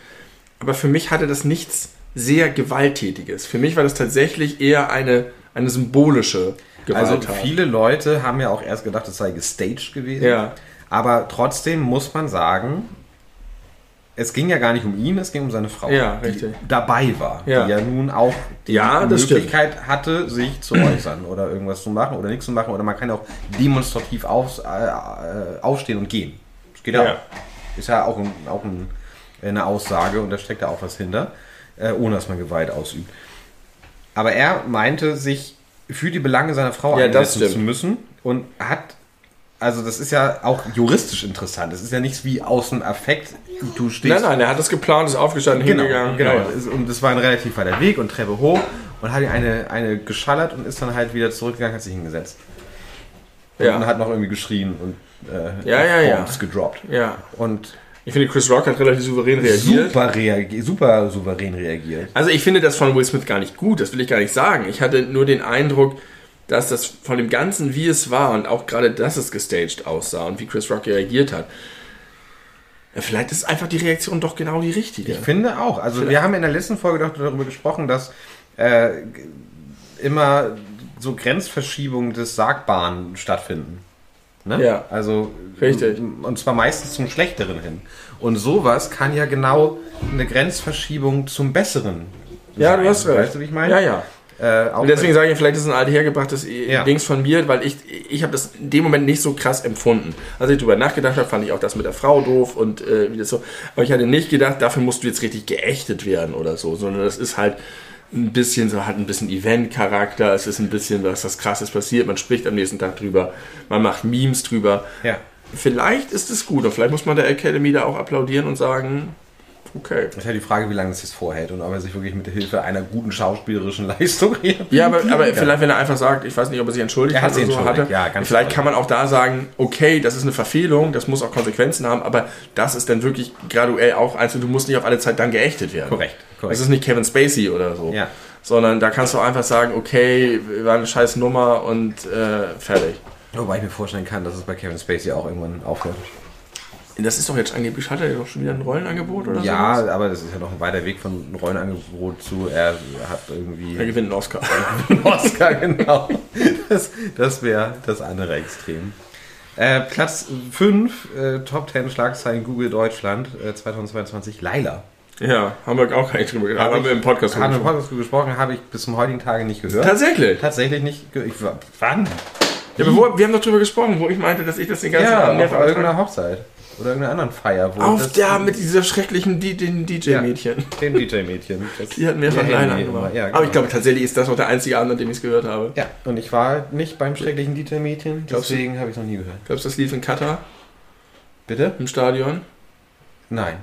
Aber für mich hatte das nichts sehr Gewalttätiges. Für mich war das tatsächlich eher eine, eine symbolische Also Gewalttat. viele Leute haben ja auch erst gedacht, es sei gestaged gewesen. Ja. Aber trotzdem muss man sagen, es ging ja gar nicht um ihn, es ging um seine Frau, Ja, die richtig. dabei war, Ja. die ja nun auch die Ja, Möglichkeit hatte, sich zu äußern oder irgendwas zu machen oder nichts zu machen oder man kann auch demonstrativ auf, äh, äh, aufstehen und gehen. Das geht ja, Ja. auch. Ist ja auch, ein, auch ein, eine Aussage und da steckt ja auch was hinter, äh, ohne dass man Gewalt ausübt. Aber er meinte, sich für die Belange seiner Frau Ja, einsetzen stimmt. zu müssen und hat, also das ist ja auch juristisch interessant. Das ist ja nichts wie aus dem Affekt, du stehst. Nein, nein, er hat das geplant, ist aufgestanden, Genau, hingegangen. genau. Ja, Und es war ein relativ weiter Weg und Treppe hoch und hat ihm eine, eine geschallert und ist dann halt wieder zurückgegangen, hat sich hingesetzt. Ja. Und hat noch irgendwie geschrien und äh, Ja, ja, ja. Gedroppt. ja. Und Ich finde, Chris Rock hat relativ souverän reagiert. super, reagi super souverän reagiert. Also ich finde das von Will Smith gar nicht gut, das will ich gar nicht sagen. Ich hatte nur den Eindruck, dass das von dem Ganzen, wie es war und auch gerade, dass es gestaged aussah und wie Chris Rock reagiert hat, ja, vielleicht ist einfach die Reaktion doch genau die richtige. Ich finde auch. Also wir haben in der letzten Folge doch darüber gesprochen, dass äh, immer so Grenzverschiebungen des Sagbaren stattfinden. Ne? Ja. Also Richtig. und zwar meistens zum Schlechteren hin. Und sowas kann ja genau eine Grenzverschiebung zum Besseren. ja, sein. du hast recht. Weißt du, wie ich meine? Ja, ja. Äh, Und deswegen sage ich, vielleicht ist es ein althergebrachtes Ja. Dings von mir, weil ich, ich habe das in dem Moment nicht so krass empfunden. Als ich drüber nachgedacht habe, fand ich auch das mit der Frau doof und äh, wie das so. Aber ich hatte nicht gedacht, dafür musst du jetzt richtig geächtet werden oder so, sondern das ist halt ein bisschen so, hat ein bisschen Event-Charakter, es ist ein bisschen was, was krasses passiert, man spricht am nächsten Tag drüber, man macht Memes drüber. ja. Vielleicht ist es gut und vielleicht muss man der Academy da auch applaudieren und sagen, okay. Das ist ja die Frage, wie lange es jetzt vorhält und ob er sich wirklich mit der Hilfe einer guten schauspielerischen Leistung Ja, aber, aber vielleicht, wenn er einfach sagt, ich weiß nicht, ob er sich entschuldigt Er hat sich oder so hatte, ja, ganz vielleicht kann man auch da sagen, okay, das ist eine Verfehlung, das muss auch Konsequenzen haben, aber das ist dann wirklich graduell auch eins und du musst nicht auf alle Zeit dann geächtet werden. Korrekt, korrekt. Das ist nicht Kevin Spacey oder so. Ja. Sondern da kannst du einfach sagen, okay, war eine scheiß Nummer und äh, fertig. Wobei ich mir vorstellen kann, dass es bei Kevin Spacey auch irgendwann aufhört. Das ist doch jetzt angeblich, hat er doch schon wieder ein Rollenangebot oder Ja, sowas? aber das ist ja noch ein weiter Weg von einem Rollenangebot zu, er hat irgendwie Er gewinnt einen Oscar. einen Oscar, genau. Das, das wäre das andere Extrem. Äh, Platz 5, äh, Top 10 Schlagzeilen Google Deutschland äh, 2022, Laila. ja, haben wir auch gar nicht drüber geredet. Haben wir im Podcast Haben wir im Podcast gesprochen, habe ich bis zum heutigen Tage nicht gehört. Tatsächlich. Tatsächlich nicht. Ich, wann? Ja, aber wo, wir haben doch drüber gesprochen, wo ich meinte, dass ich das den ganzen Ja, Abend auf irgendeiner Hochzeit. Oder irgendeiner anderen Feier. Wo Auf der mit dieser schrecklichen D- den DJ-Mädchen. Den DJ-Mädchen. Die hat mehrfach ihr Leila Handy gemacht. immer. Ja, Aber ich genau. glaube tatsächlich ist das noch der einzige Abend, an dem ich es gehört habe. Ja, und ich war nicht beim schrecklichen DJ-Mädchen, deswegen habe ich es noch nie gehört. Glaubst du, das lief in Katar Bitte? im Stadion? Nein.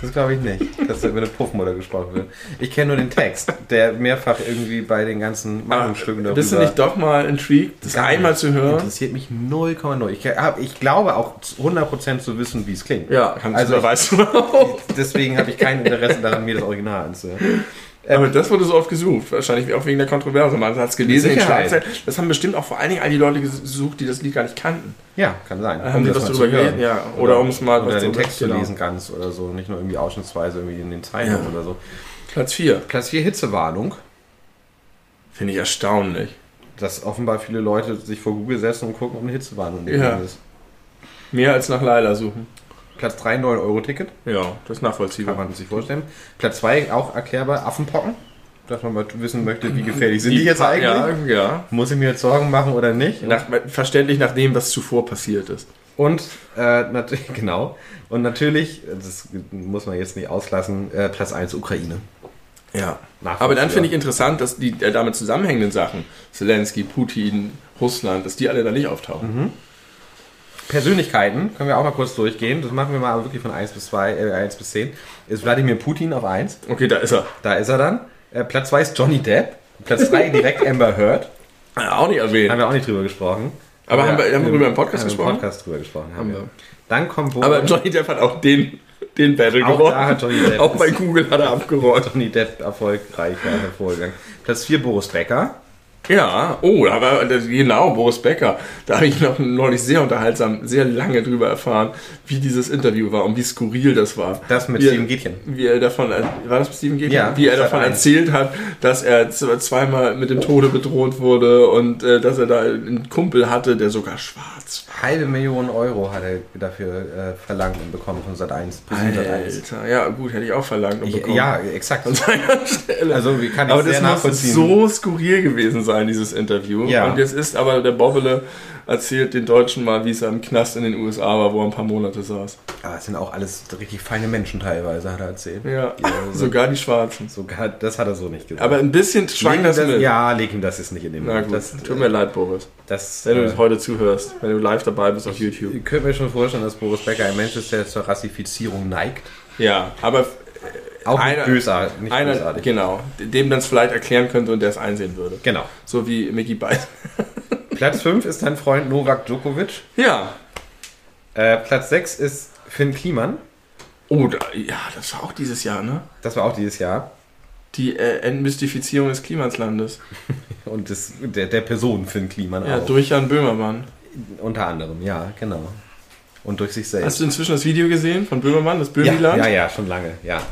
Das glaube ich nicht, dass da über eine Puffmutter gesprochen wird. Ich kenne nur den Text, der mehrfach irgendwie bei den ganzen Machungsstücken darüber... Bist du nicht doch mal intrigued, das einmal zu hören? Interessiert mich 0,0. Ich, hab, ich glaube auch 100% zu wissen, wie es klingt. Ja, kannst Also du, ich- weißt du auch. Deswegen habe ich kein Interesse daran, mir das Original anzuhören. Aber das wurde so oft gesucht, wahrscheinlich auch wegen der Kontroverse. Man hat es gelesen in. Schlagzeilen. Das haben bestimmt auch vor allen Dingen all die Leute gesucht, die das Lied gar nicht kannten. Ja, kann sein. Haben die das was drüber gelesen? Ja, oder um es mal Oder den Text zu genau. lesen ganz oder so, nicht nur irgendwie ausschnittsweise irgendwie in den Zeilen Ja. oder so. Platz 4. Platz 4 Hitzewarnung. Finde ich erstaunlich. dass offenbar viele Leute sich vor Google setzen und gucken, ob eine Hitzewarnung Ja. ist. Mehr als nach Laila suchen. Platz 3, 9-Euro-Ticket. Ja, das ist Kann nachvollziehbar. man sich vorstellen. Platz 2, auch erklärbar, Affenpocken. Dass man mal wissen möchte, wie gefährlich sind die jetzt eigentlich? Ja, ja. Muss ich mir jetzt Sorgen machen oder nicht? Nach, verständlich nach dem, was zuvor passiert ist. Und äh, natürlich, genau. Und natürlich, das muss man jetzt nicht auslassen, äh, Platz 1 Ukraine. Ja. Aber dann finde ich interessant, dass die äh, damit zusammenhängenden Sachen, Zelensky, Putin, Russland, dass die alle da nicht auftauchen. Persönlichkeiten, können wir auch mal kurz durchgehen. Das machen wir mal wirklich von 1 bis 2, äh, 1 bis 10. Ist Wladimir Putin auf 1. Okay, da ist er. Da ist er dann. Äh, Platz 2 ist Johnny Depp. Platz 3 direkt Amber Heard. Auch nicht erwähnt. Haben wir auch nicht drüber gesprochen. Aber haben wir- haben wir drüber im Podcast haben wir gesprochen? Im Podcast drüber gesprochen. Haben Haben wir. wir. Dann kommt wohl Aber Johnny Depp hat auch den, den Battle Auch gewonnen. da hat Johnny Depp- Auch bei Google hat er abgeräumt. Johnny Depp erfolgreicher hervorgegangen. Platz 4 Boris Becker. Ja, oh, aber das, genau, Boris Becker. Da habe ich noch neulich sehr unterhaltsam, sehr lange drüber erfahren, wie dieses Interview war und wie skurril das war. Das mit wie Steven Gätchen. Wie er davon, war das mit Steven Gätchen? Ja, wie er davon 1. erzählt hat, dass er zweimal mit dem Tode bedroht wurde und äh, dass er da einen Kumpel hatte, der sogar schwarz war. Halbe Million Euro hat er dafür äh, verlangt und bekommen von Sat 1. Alter, ja gut, hätte ich auch verlangt und bekommen. Ja, exakt. An seiner Stelle. Also wie kann ich aber sehr das muss nachvollziehen. so skurril gewesen sein, dieses Interview. Ja. Und jetzt ist aber der Bobbele erzählt den Deutschen mal, wie es am Knast in den USA war, wo er ein paar Monate saß. Aber es sind auch alles richtig feine Menschen teilweise, hat er erzählt. Ja, Die, äh, so, sogar die Schwarzen. sogar, das hat er so nicht gesagt. Aber ein bisschen schwang das das, mit. Ja, leg ihm das jetzt nicht in den Na Mund. gut, Das, tut mir leid, Boris. das, Wenn du äh, das heute zuhörst, wenn du live dabei bist auf YouTube. Ich könnte mir schon vorstellen, dass Boris Becker ein Mensch ist, der zur Rassifizierung neigt. Ja, aber Auch nicht Einer- bösartig. Nicht einer, bösartig. genau, dem dann es vielleicht erklären könnte und der es einsehen würde. Genau. So wie Mickey Beiß. Platz 5 ist dein Freund Novak Djokovic. Ja. Äh, Platz 6 ist Finn Kliman. Oh, da, ja, das war auch dieses Jahr, ne? Das war auch dieses Jahr. Die äh, Entmystifizierung des Klimaslandes. Und das, der, der Person Finn Kliman Ja, auch. durch Jan Böhmermann. Unter anderem, ja, genau. Und durch sich selbst. Hast du inzwischen das Video gesehen von Böhmermann, das ja, Böhmiland? ja, ja, schon lange, ja.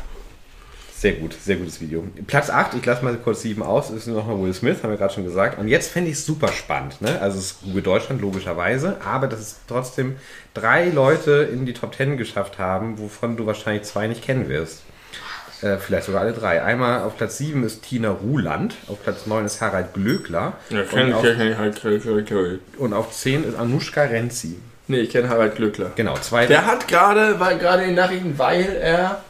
Sehr gut, sehr gutes Video. Platz 8, ich lasse mal kurz 7 aus, ist nochmal Will Smith, haben wir gerade schon gesagt. Und jetzt fände ich es super spannend. Ne? Also es ist Google Deutschland, logischerweise, aber dass es trotzdem drei Leute in die Top 10 geschafft haben, wovon du wahrscheinlich zwei nicht kennen wirst. Äh, vielleicht sogar alle drei. Einmal auf Platz 7 ist Tina Ruland, auf Platz 9 ist Harald Glöckler Ja, und, kenn ich, auf, kenn ich halt. kenn ich, kenn ich. und auf 10 ist Anushka Renzi. Nee, ich kenne Harald Glückler. Genau, zwei. Der hat gerade, war gerade in den Nachrichten, weil er.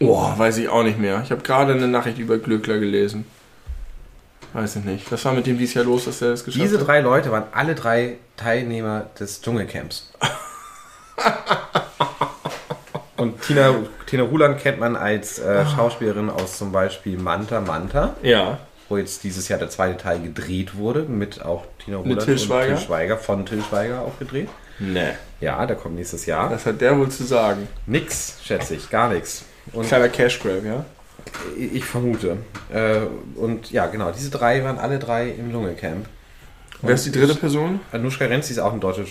Boah, weiß ich auch nicht mehr. Ich habe gerade eine Nachricht über Glückler gelesen. Weiß ich nicht. Was war mit dem dieses Jahr los, dass er das geschafft Diese hat? drei Leute waren alle drei Teilnehmer des Dschungelcamps. Und Tina, Tina Ruland kennt man als äh, Schauspielerin aus zum Beispiel Manta Manta, Ja. wo jetzt dieses Jahr der zweite Teil gedreht wurde, mit auch Tina Ruland Til Schweiger? und Til Schweiger, von Til Schweiger auch gedreht. Nee. Ja, der kommt nächstes Jahr. Was hat der wohl zu sagen? Nix, schätze ich, gar nichts. Und Kleiner Cash Grab, ja? ich vermute. Äh, und ja, genau, diese drei waren alle drei im Dschungelcamp. Wer ist die dritte Person? Anushka Renzi ist auch eine deutsche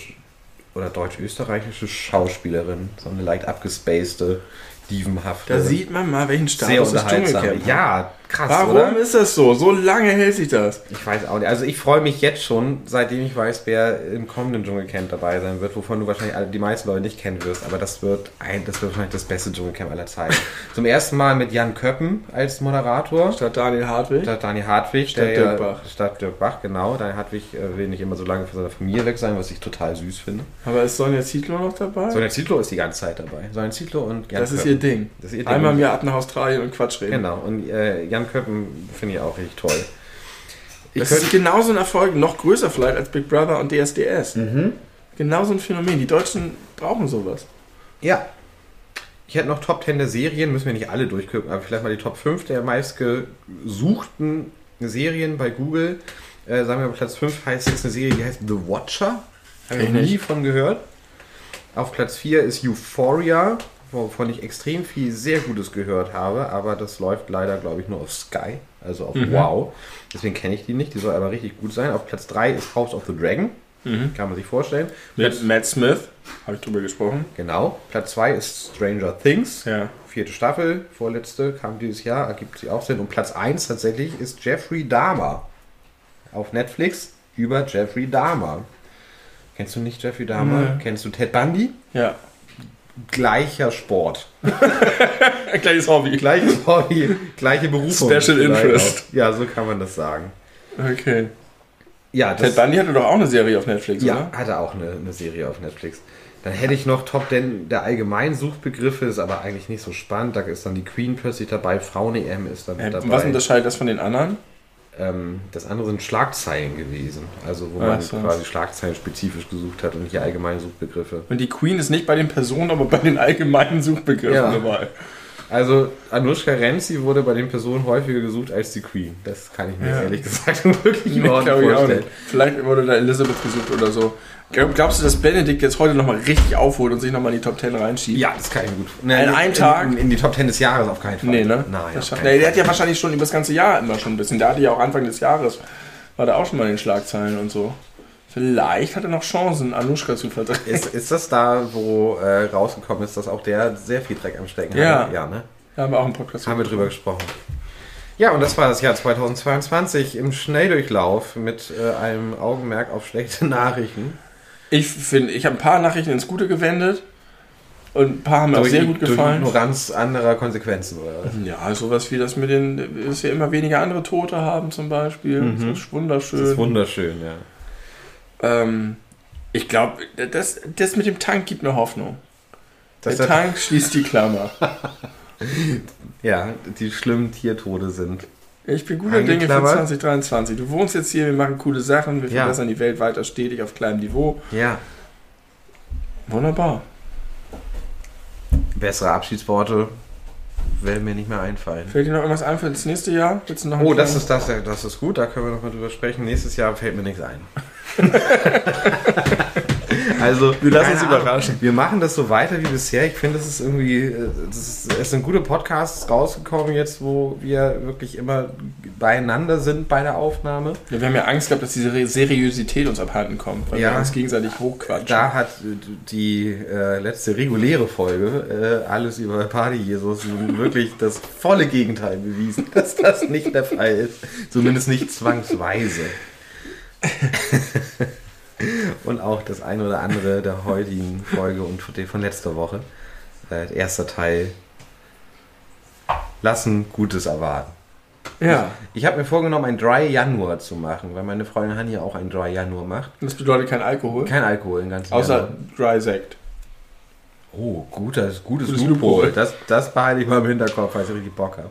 oder deutsch-österreichische Schauspielerin. So eine leicht abgespacede, dievenhafte. Da sieht man mal, welchen sehr Status das unterhaltsam. Dschungelcamp. Ja, krass, Warum oder? ist das so? So lange hält sich das. Ich weiß auch nicht. Also ich freue mich jetzt schon, seitdem ich weiß, wer im kommenden Dschungelcamp dabei sein wird, wovon du wahrscheinlich die meisten Leute nicht kennen wirst, aber das wird ein, das wird wahrscheinlich das beste Dschungelcamp aller Zeiten. Zum ersten Mal mit Jan Köppen als Moderator. Statt Daniel Hartwig. Statt Dani Hartwig, Statt Dirk Bach. Statt Dirk Bach, genau. Dani Hartwig äh, will nicht immer so lange von seiner Familie weg sein, was ich total süß finde. Aber ist Sonja Zietlow noch dabei? Sonja Zietlow ist die ganze Zeit dabei. Sonja Zietlow und Jan das ist Köppen. ihr Ding. Das ist ihr Ding. Einmal im Jahr ab nach Australien und Quatsch reden. Genau, und äh, Jan Köppen finde ich auch richtig toll. Ich Das ist könnte, genauso ein Erfolg, noch größer vielleicht als Big Brother und DSDS. Mhm. Genauso ein Phänomen. Die Deutschen brauchen sowas. ja. Ich hätte noch Top 10 der Serien, müssen wir nicht alle durchgucken, aber vielleicht mal die Top 5 der meistgesuchten Serien bei Google. Äh, sagen wir mal, Platz 5 heißt jetzt eine Serie, die heißt The Watcher. Habe ich noch nie von gehört. Auf Platz 4 ist Euphoria, wovon ich extrem viel sehr Gutes gehört habe, aber das läuft leider, glaube ich, nur auf Sky, also auf Mhm. Wow. Deswegen kenne ich die nicht, die soll aber richtig gut sein. Auf Platz 3 ist House of the Dragon, kann man sich vorstellen. Platz, Mit Matt Smith, habe ich drüber gesprochen. genau. Platz 2 ist Stranger Things, Ja. vierte Staffel, vorletzte, kam dieses Jahr, ergibt sie auch Sinn. Und Platz 1 tatsächlich ist Jeffrey Dahmer. auf Netflix über Jeffrey Dahmer. Kennst du nicht Jeffrey Dahmer? Nee. Kennst du Ted Bundy? Ja. Gleicher Sport. Kleines Hobby. Gleiches Hobby, gleiche Berufung. Special Interest. Ja, so kann man das sagen. Okay. Ja, Ted Bundy hatte doch auch eine Serie auf Netflix, ja oder? hatte auch eine, eine Serie auf Netflix. Dann hätte ich noch Top 10 der allgemeinen Suchbegriffe, ist aber eigentlich nicht so spannend. Da ist dann die Queen plötzlich dabei, Frauen-EM ist dann Äh, dabei. was unterscheidet das von den anderen? Ähm, das andere sind Schlagzeilen gewesen. Also wo Ach man so. quasi Schlagzeilen spezifisch gesucht hat und nicht die allgemeinen Suchbegriffe. Und die Queen ist nicht bei den Personen, aber bei den allgemeinen Suchbegriffen Ja. dabei. Also Anushka Renzi wurde bei den Personen häufiger gesucht als die Queen. Das kann ich mir Ja. ehrlich gesagt wirklich Nee, nicht vorstellen. Vielleicht wurde da Elizabeth gesucht oder so. Glaub- Glaubst du, dass Benedikt jetzt heute nochmal richtig aufholt und sich nochmal in die Top 10 reinschiebt? Ja, das kann ich mir gut. Nee, In einem Tag? In, in die Top 10 des Jahres auf keinen Fall. Nee, ne? Nein, Das nee, der hat ja wahrscheinlich schon über das ganze Jahr immer schon ein bisschen. Der hatte ja auch Anfang des Jahres, war da auch schon mal in den Schlagzeilen und so. Vielleicht hat er noch Chancen, Anushka zu verdrängen. Ist, ist das da, wo äh, rausgekommen ist, dass auch der sehr viel Dreck am Stecken Ja. hatte? Ja, ne? Da haben wir auch einen Podcast Haben wir drüber gesprochen. Ja, und das war das Jahr 2022 im Schnelldurchlauf mit äh, einem Augenmerk auf schlechte Nachrichten. Ich finde, ich habe ein paar Nachrichten ins Gute gewendet und ein paar haben mir auch sehr gut Durch gefallen. Ignoranz anderer Konsequenzen, oder was? Ja, sowas wie das mit den, dass wir immer weniger andere Tote haben zum Beispiel. Mhm. Das ist wunderschön. Das ist wunderschön, ja. Ähm, ich glaube, das, das mit dem Tank gibt mir Hoffnung. Dass der Tank schließt die Klammer. Ja, die schlimmen Tiertode sind. Ich bin guter Dinge für Angeklammert. 2023. Du wohnst jetzt hier, wir machen coole Sachen, wir Ja. verbessern die Welt weiter stetig auf kleinem Niveau. Ja. Wunderbar. Bessere Abschiedsworte werden mir nicht mehr einfallen. Fällt dir noch irgendwas ein für das nächste Jahr? Oh, das ist das, das ist gut, da können wir noch mal drüber sprechen. Nächstes Jahr fällt mir nichts ein. also, Wir lassen uns Ahnung. überraschen. Wir machen das so weiter wie bisher. Ich finde, es ist irgendwie, äh, das ist, es sind gute Podcasts rausgekommen jetzt, wo wir wirklich immer beieinander sind bei der Aufnahme. Ja, wir haben ja Angst gehabt, dass diese Seriosität uns abhanden kommt, weil Ja. wir uns gegenseitig hochquatschen. Da hat äh, die äh, letzte reguläre Folge, äh, alles über Party Jesus, wirklich das volle Gegenteil bewiesen, dass das nicht der Fall ist. Zumindest nicht zwangsweise. und auch das eine oder andere der heutigen Folge und von- letzter Woche, äh, erster Teil, lassen Gutes erwarten. ja, Ich habe mir vorgenommen, ein Dry Januar zu machen, weil meine Freundin Hanni auch ein Dry Januar macht. das bedeutet kein Alkohol. Kein Alkohol im ganzen außer Januar. Dry Sekt. Oh, gutes, gutes, Gutes. Loophole. Das, das behalte ich mal im Hinterkopf, falls ich richtig Bock habe.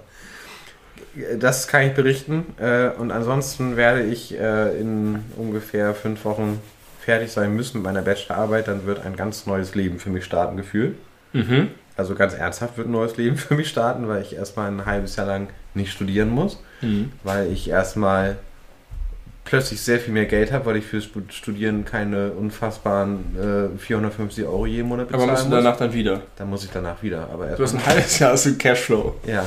Das kann ich berichten. äh, Und ansonsten werde ich äh, in ungefähr fünf Wochen fertig sein müssen mit meiner Bachelorarbeit. Dann wird ein ganz neues Leben für mich starten, gefühlt. Mhm. Also ganz ernsthaft wird ein neues Leben für mich starten, weil ich erstmal ein halbes Jahr lang nicht studieren muss. Mhm. Weil ich erstmal plötzlich sehr viel mehr Geld habe, weil ich fürs Studieren keine unfassbaren äh, 450 Euro jeden Monat Aber bezahlen musst du muss. danach dann wieder. Dann muss ich danach wieder. Aber Du hast ein halbes Jahr hast du Cashflow. Ja,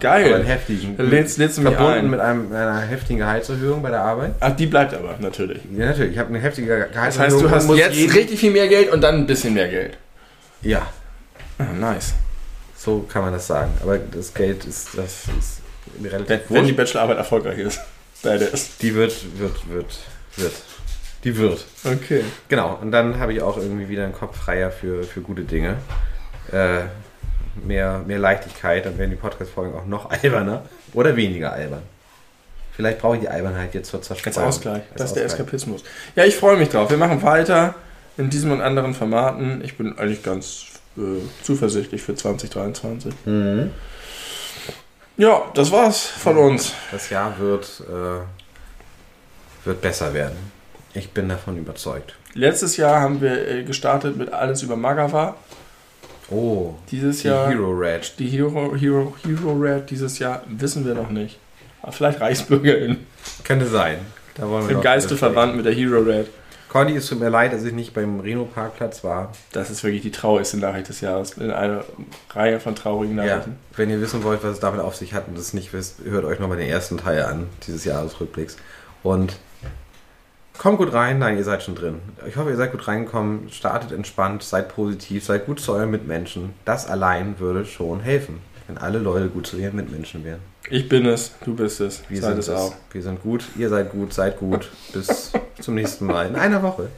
aber einen Geil. heftigen. Lädst, lädst du mich verbunden ein. mit einem, einer heftigen Gehaltserhöhung bei der Arbeit. Ach, die bleibt aber, natürlich. Ja, natürlich. Ich habe eine heftige Das Gehaltserhöhung. heißt, du hast jetzt richtig viel mehr Geld und dann ein bisschen mehr Geld. Ja, Ah, nice. so kann man das sagen. Aber das Geld ist, das ist relativ Wenn, wenn die. Bachelorarbeit erfolgreich ist. Badass. Die wird, wird, wird, wird. Die wird. Okay. Genau. Und dann habe ich auch irgendwie wieder einen Kopf freier für, für gute Dinge. Äh, mehr, mehr Leichtigkeit. Dann werden die Podcast-Folgen auch noch alberner. Oder weniger albern. Vielleicht brauche ich die Albernheit jetzt zur Als Zerstreuung. Ausgleich. Als Das ist der. Eskapismus. Ja, ich freue mich drauf. Wir machen weiter in diesem und anderen Formaten. Ich bin eigentlich ganz äh, zuversichtlich für 2023. Mhm. Ja, das war's von uns. Das Jahr wird, äh, wird besser werden. Ich bin davon überzeugt. Letztes Jahr haben wir äh, gestartet mit alles über Magawa. Oh, Dieses die Jahr Hero Red. die Hero, Hero, Hero Red dieses Jahr wissen wir noch nicht. Aber vielleicht Reichsbürgerin. Könnte sein. Da wollen wir Im Geiste verwandt mit der Hero Red. Conny, es tut mir leid, dass ich nicht beim Reno-Parkplatz war. Das ist wirklich die traurigste Nachricht des Jahres. In einer Reihe von traurigen Ja, Nachrichten. wenn ihr wissen wollt, was es damit auf sich hat und es nicht wisst, hört euch nochmal den ersten Teil an, dieses Jahresrückblicks. Und kommt gut rein, nein, ihr seid schon drin. Ich hoffe, ihr seid gut reingekommen, startet entspannt, seid positiv, seid gut zu euren Mitmenschen. Das allein würde schon helfen. Wenn alle Leute gut zu ihren Mitmenschen wären. Ich bin es, du bist es. Wir Seid sind es es. auch. Wir sind gut, ihr seid gut, seid gut. Bis zum nächsten Mal. In einer Woche.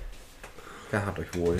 Gehabt euch wohl.